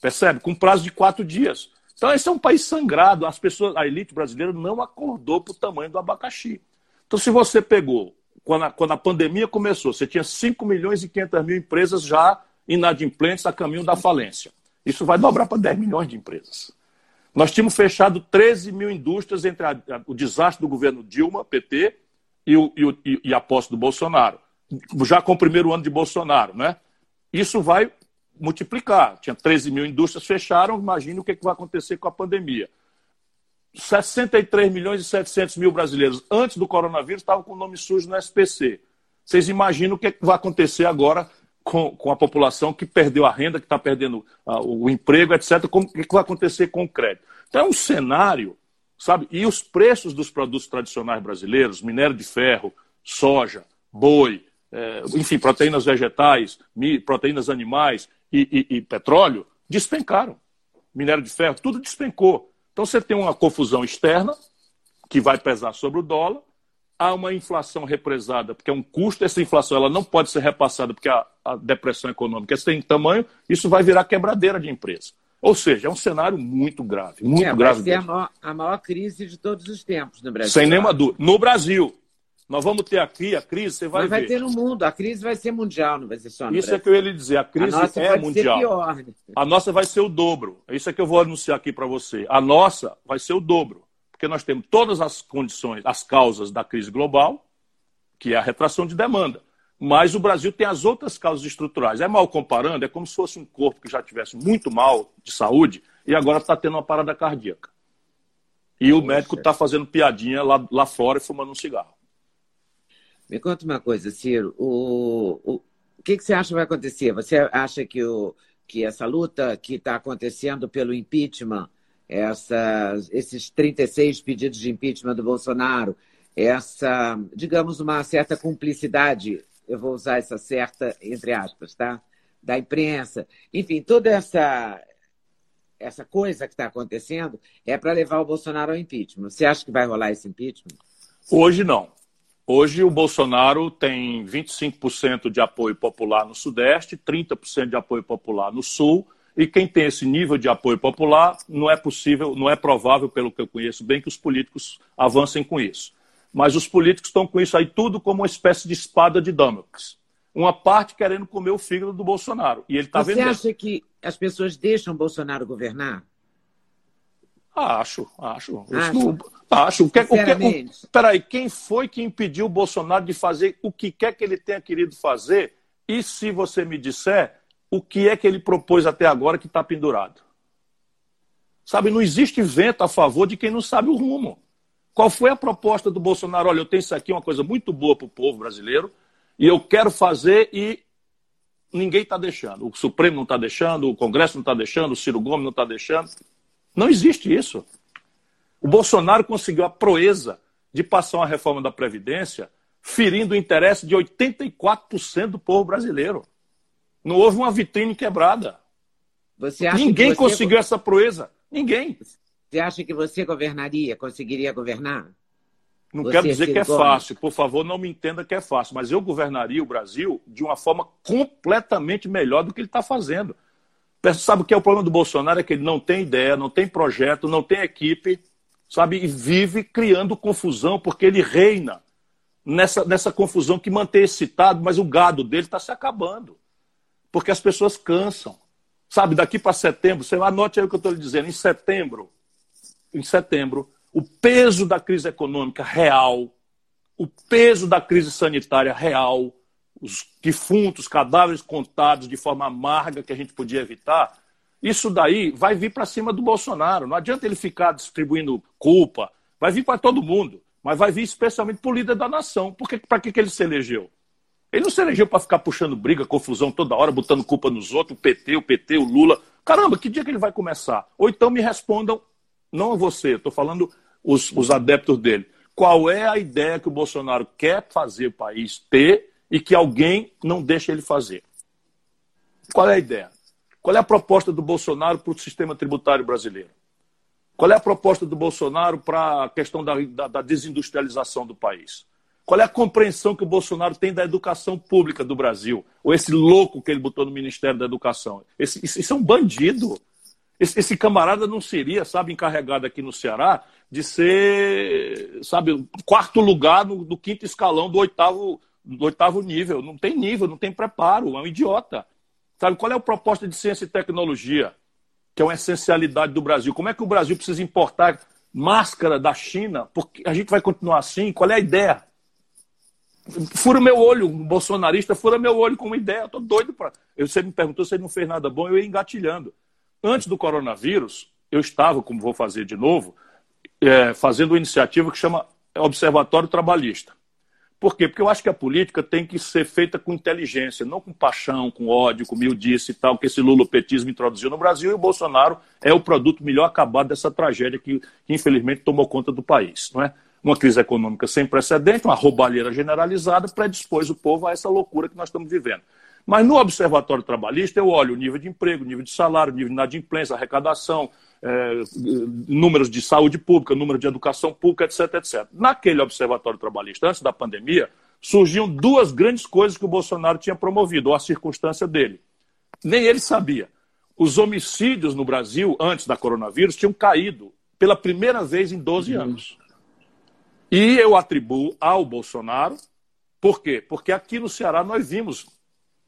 Percebe? Com prazo de quatro dias. Então, esse é um país sangrado. As pessoas, a elite brasileira não acordou para o tamanho do abacaxi. Então, se você pegou, quando a, quando a pandemia começou, você tinha 5 milhões e 500 mil empresas já inadimplentes a caminho da falência. Isso vai dobrar para 10 milhões de empresas. Nós tínhamos fechado 13 mil indústrias entre a, a, o desastre do governo Dilma, PT, e, e, e a posse do Bolsonaro. Já com o primeiro ano de Bolsonaro, né? Isso vai multiplicar. Tinha 13 mil indústrias fecharam, imagine o que, que vai acontecer com a pandemia. 63 milhões e 700 mil brasileiros antes do coronavírus estavam com o nome sujo no SPC. Vocês imaginam o que, que vai acontecer agora com, com a população que perdeu a renda, que está perdendo uh, o emprego, etc. Como, o que vai acontecer com o crédito? Então é um cenário, sabe? E os preços dos produtos tradicionais brasileiros, minério de ferro, soja, boi, é, enfim, proteínas vegetais, proteínas animais e, e, e petróleo, despencaram. Minério de ferro, tudo despencou. Então você tem uma confusão externa que vai pesar sobre o dólar há uma inflação represada, porque é um custo, essa inflação ela não pode ser repassada porque a, a depressão econômica tem tamanho, isso vai virar quebradeira de empresa. Ou seja, é um cenário muito grave, muito é, grave. Vai ser a maior, a maior, crise de todos os tempos no Brasil. Sem nenhuma dúvida. No Brasil, nós vamos ter aqui a crise, você vai Mas vai ver. ter no mundo, a crise vai ser mundial, não vai ser só no Isso Brasil. é que eu ia lhe dizer, a crise a nossa é pode mundial. Ser pior. A nossa vai ser o dobro. Isso é que eu vou anunciar aqui para você. A nossa vai ser o dobro, porque nós temos todas as condições, as causas da crise global, que é a retração de demanda. Mas o Brasil tem as outras causas estruturais. É mal comparando, é como se fosse um corpo que já tivesse muito mal de saúde e agora está tendo uma parada cardíaca. E o médico está fazendo piadinha lá, lá fora e fumando um cigarro. Me conta uma coisa, Ciro. O, o, o que, que você acha que vai acontecer? Você acha que, o, que essa luta que está acontecendo pelo impeachment, essa, esses 36 pedidos de impeachment do Bolsonaro, essa, digamos, uma certa cumplicidade, eu vou usar essa certa entre aspas, tá? Da imprensa, enfim, toda essa essa coisa que está acontecendo é para levar o Bolsonaro ao impeachment. Você acha que vai rolar esse impeachment? Hoje não. Hoje o Bolsonaro tem 25% de apoio popular no Sudeste, 30% de apoio popular no Sul, e quem tem esse nível de apoio popular, não é possível, não é provável, pelo que eu conheço bem, que os políticos avancem com isso. Mas os políticos estão com isso aí tudo como uma espécie de espada de Damocles. Uma parte querendo comer o fígado do Bolsonaro. E ele está Você acha que as pessoas deixam Bolsonaro governar? Acho, acho. Acho. acho. O que, o que, o, peraí, quem foi que impediu o Bolsonaro de fazer o que quer que ele tenha querido fazer? E se você me disser o que é que ele propôs até agora que está pendurado? Sabe, não existe vento a favor de quem não sabe o rumo. Qual foi a proposta do Bolsonaro? Olha, eu tenho isso aqui, uma coisa muito boa para o povo brasileiro, e eu quero fazer e ninguém está deixando. O Supremo não está deixando, o Congresso não está deixando, o Ciro Gomes não está deixando. Não existe isso. O Bolsonaro conseguiu a proeza de passar uma reforma da Previdência ferindo o interesse de 84% do povo brasileiro. Não houve uma vitrine quebrada. Ninguém você... conseguiu essa proeza. Ninguém. Você acha que você governaria, conseguiria governar? Não você quero dizer que é fácil, por favor, não me entenda que é fácil, mas eu governaria o Brasil de uma forma completamente melhor do que ele está fazendo. Sabe o que é o problema do Bolsonaro? É que ele não tem ideia, não tem projeto, não tem equipe, sabe? E vive criando confusão, porque ele reina nessa, nessa confusão que mantém excitado, mas o gado dele está se acabando. Porque as pessoas cansam. Sabe, daqui para setembro, você anote aí o que eu estou lhe dizendo, em setembro, em setembro, o peso da crise econômica real, o peso da crise sanitária real, os defuntos, cadáveres contados de forma amarga que a gente podia evitar, isso daí vai vir para cima do Bolsonaro. Não adianta ele ficar distribuindo culpa, vai vir para todo mundo, mas vai vir especialmente para o líder da nação. Para que, que ele se elegeu? Ele não se elegeu para ficar puxando briga, confusão toda hora, botando culpa nos outros, o PT, o PT, o Lula. Caramba, que dia que ele vai começar? Ou então me respondam, não você, estou falando os, os adeptos dele. Qual é a ideia que o Bolsonaro quer fazer o país ter e que alguém não deixa ele fazer? Qual é a ideia? Qual é a proposta do Bolsonaro para o sistema tributário brasileiro? Qual é a proposta do Bolsonaro para a questão da, da, da, desindustrialização do país? Qual é a compreensão que o Bolsonaro tem da educação pública do Brasil? Ou esse louco que ele botou no Ministério da Educação? Esse, isso é um bandido. Esse, esse, camarada não seria, sabe, encarregado aqui no Ceará de ser, sabe, quarto lugar no, no quinto escalão do oitavo, do oitavo nível. Não tem nível, não tem preparo, é um idiota. Sabe, qual é a proposta de ciência e tecnologia, que é uma essencialidade do Brasil? Como é que o Brasil precisa importar máscara da China? Porque a gente vai continuar assim? Qual é a ideia? Fura meu olho, um bolsonarista fura meu olho com uma ideia. Eu tô doido para. Você me perguntou se ele não fez nada bom, eu ia engatilhando. Antes do coronavírus, eu estava, como vou fazer de novo, é, fazendo uma iniciativa que chama Observatório Trabalhista. Por quê? Porque eu acho que a política tem que ser feita com inteligência, não com paixão, com ódio, com mildice e tal, que esse lulopetismo introduziu no Brasil e o Bolsonaro é o produto melhor acabado dessa tragédia que, que infelizmente tomou conta do país. Não é? Uma crise econômica sem precedente, uma roubalheira generalizada, predispôs o povo a essa loucura que nós estamos vivendo. Mas no Observatório Trabalhista eu olho o nível de emprego, o nível de salário, o nível de inadimplência, arrecadação, é, números de saúde pública, número de educação pública, etc, etc. Naquele observatório trabalhista, antes da pandemia, surgiam duas grandes coisas que o Bolsonaro tinha promovido, ou a circunstância dele. Nem ele sabia. Os homicídios no Brasil, antes da coronavírus, tinham caído pela primeira vez em 12 uhum. anos. E eu atribuo ao Bolsonaro, por quê? Porque aqui no Ceará nós vimos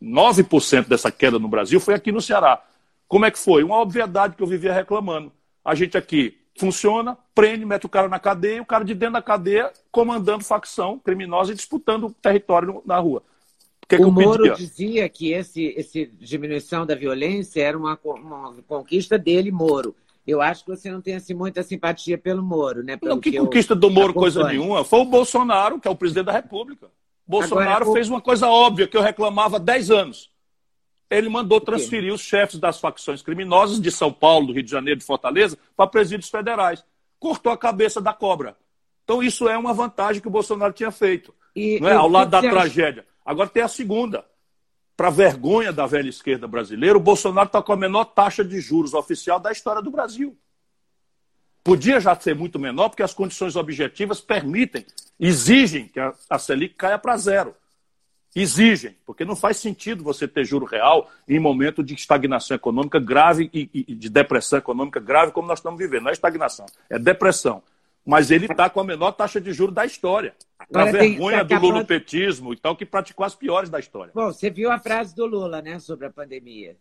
9% dessa queda no Brasil foi aqui no Ceará. Como é que foi? Uma obviedade que eu vivia reclamando. A gente aqui funciona, prende, mete o cara na cadeia, e o cara de dentro da cadeia comandando facção criminosa e disputando território na rua. Que que o Moro pedia? dizia que esse, esse diminuição da violência era uma, uma conquista dele, Moro. Eu acho que você não tem assim, muita simpatia pelo Moro, né? Pelo não, que, que conquista do Moro coisa nenhuma. Foi o Bolsonaro, que é o presidente da República. Bolsonaro Agora, fez uma coisa óbvia que eu reclamava há 10 anos. Ele mandou transferir os chefes das facções criminosas de São Paulo, do Rio de Janeiro, de Fortaleza, para presídios federais. Cortou a cabeça da cobra. Então, isso é uma vantagem que o Bolsonaro tinha feito. E, não é? Ao lado da tragédia. Agora tem a segunda. Para vergonha da velha esquerda brasileira, o Bolsonaro está com a menor taxa de juros oficial da história do Brasil. Podia já ser muito menor, porque as condições objetivas permitem, exigem que a, Selic caia para zero. Exigem, porque não faz sentido você ter juro real em momento de estagnação econômica grave e de depressão econômica grave, como nós estamos vivendo. Não é estagnação, é depressão. Mas ele está com a menor taxa de juros da história. Para vergonha do lulopetismo e tal, que praticou as piores da história. Bom, você viu a frase do Lula, né, sobre a pandemia.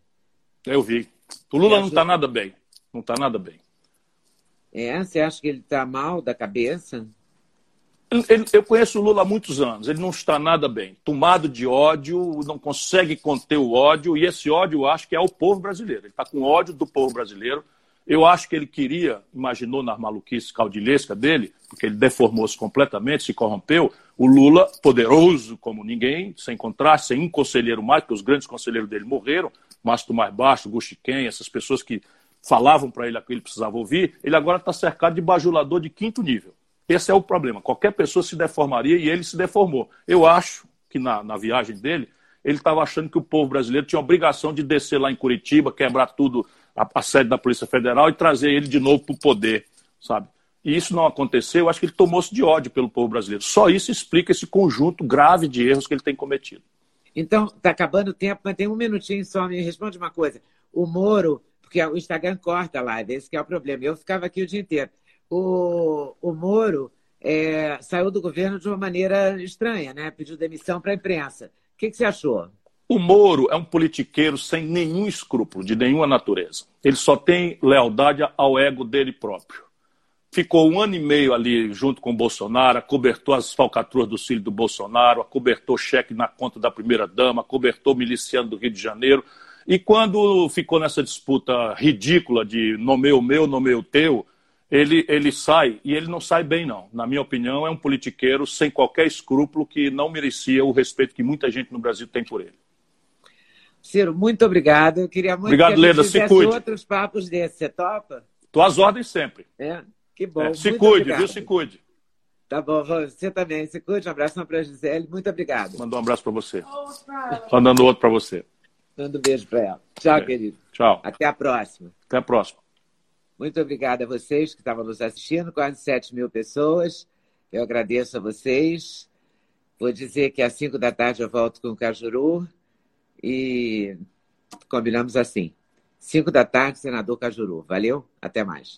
Eu vi. O Lula não está nada bem. Não está nada bem. É? Você acha que ele está mal da cabeça? Ele, eu conheço o Lula há muitos anos, ele não está nada bem. Tomado de ódio, não consegue conter o ódio, e esse ódio eu acho que é o povo brasileiro. Ele está com ódio do povo brasileiro. Eu acho que ele queria, imaginou na maluquice caudilesca dele, porque ele deformou-se completamente, se corrompeu. O Lula, poderoso como ninguém, sem contraste, sem um conselheiro mais, porque os grandes conselheiros dele morreram, Márcio Mais Baixo, Gustiquem, essas pessoas que falavam para ele aquilo que ele precisava ouvir, ele agora está cercado de bajulador de quinto nível. Esse é o problema. Qualquer pessoa se deformaria e ele se deformou. Eu acho que na, na viagem dele, ele estava achando que o povo brasileiro tinha obrigação de descer lá em Curitiba, quebrar tudo, a, a sede da Polícia Federal e trazer ele de novo para o poder, sabe? E isso não aconteceu, eu acho que ele tomou-se de ódio pelo povo brasileiro. Só isso explica esse conjunto grave de erros que ele tem cometido. Então, está acabando o tempo, mas tem um minutinho só. Me responde uma coisa. O Moro porque o Instagram corta a live, esse é o problema. Eu ficava aqui o dia inteiro. O, o Moro é, saiu do governo de uma maneira estranha, né? Pediu demissão para a imprensa. O que, que você achou? O Moro é um politiqueiro sem nenhum escrúpulo, de nenhuma natureza. Ele só tem lealdade ao ego dele próprio. Ficou um ano e meio ali junto com o Bolsonaro, acobertou as falcatruas do filho do Bolsonaro, acobertou cheque na conta da primeira-dama, acobertou miliciano do Rio de Janeiro. E quando ficou nessa disputa ridícula de nomeio meu, nomeio teu, ele, ele sai, e ele não sai bem, não. Na minha opinião, é um politiqueiro sem qualquer escrúpulo que não merecia o respeito que muita gente no Brasil tem por ele. Ciro, muito obrigado. Eu queria muito obrigado, que Leda, se cuide. outros papos desses. Você topa? Tô às ordens sempre. É, que bom. É, se muito cuide, obrigado. viu? Se cuide. Tá bom, você também. Se cuide. Um abraço para a Gisele. Muito obrigado. Mandou um abraço para você. Mandando outro para você. Manda um beijo para ela. Tchau, é. querido. Tchau. Até a próxima. Até a próxima. Muito obrigada a vocês que estavam nos assistindo, quase 7 mil pessoas. Eu agradeço a vocês. Vou dizer que às 5 da tarde eu volto com o Cajuru e combinamos assim. 5 da tarde, senador Cajuru. Valeu? Até mais.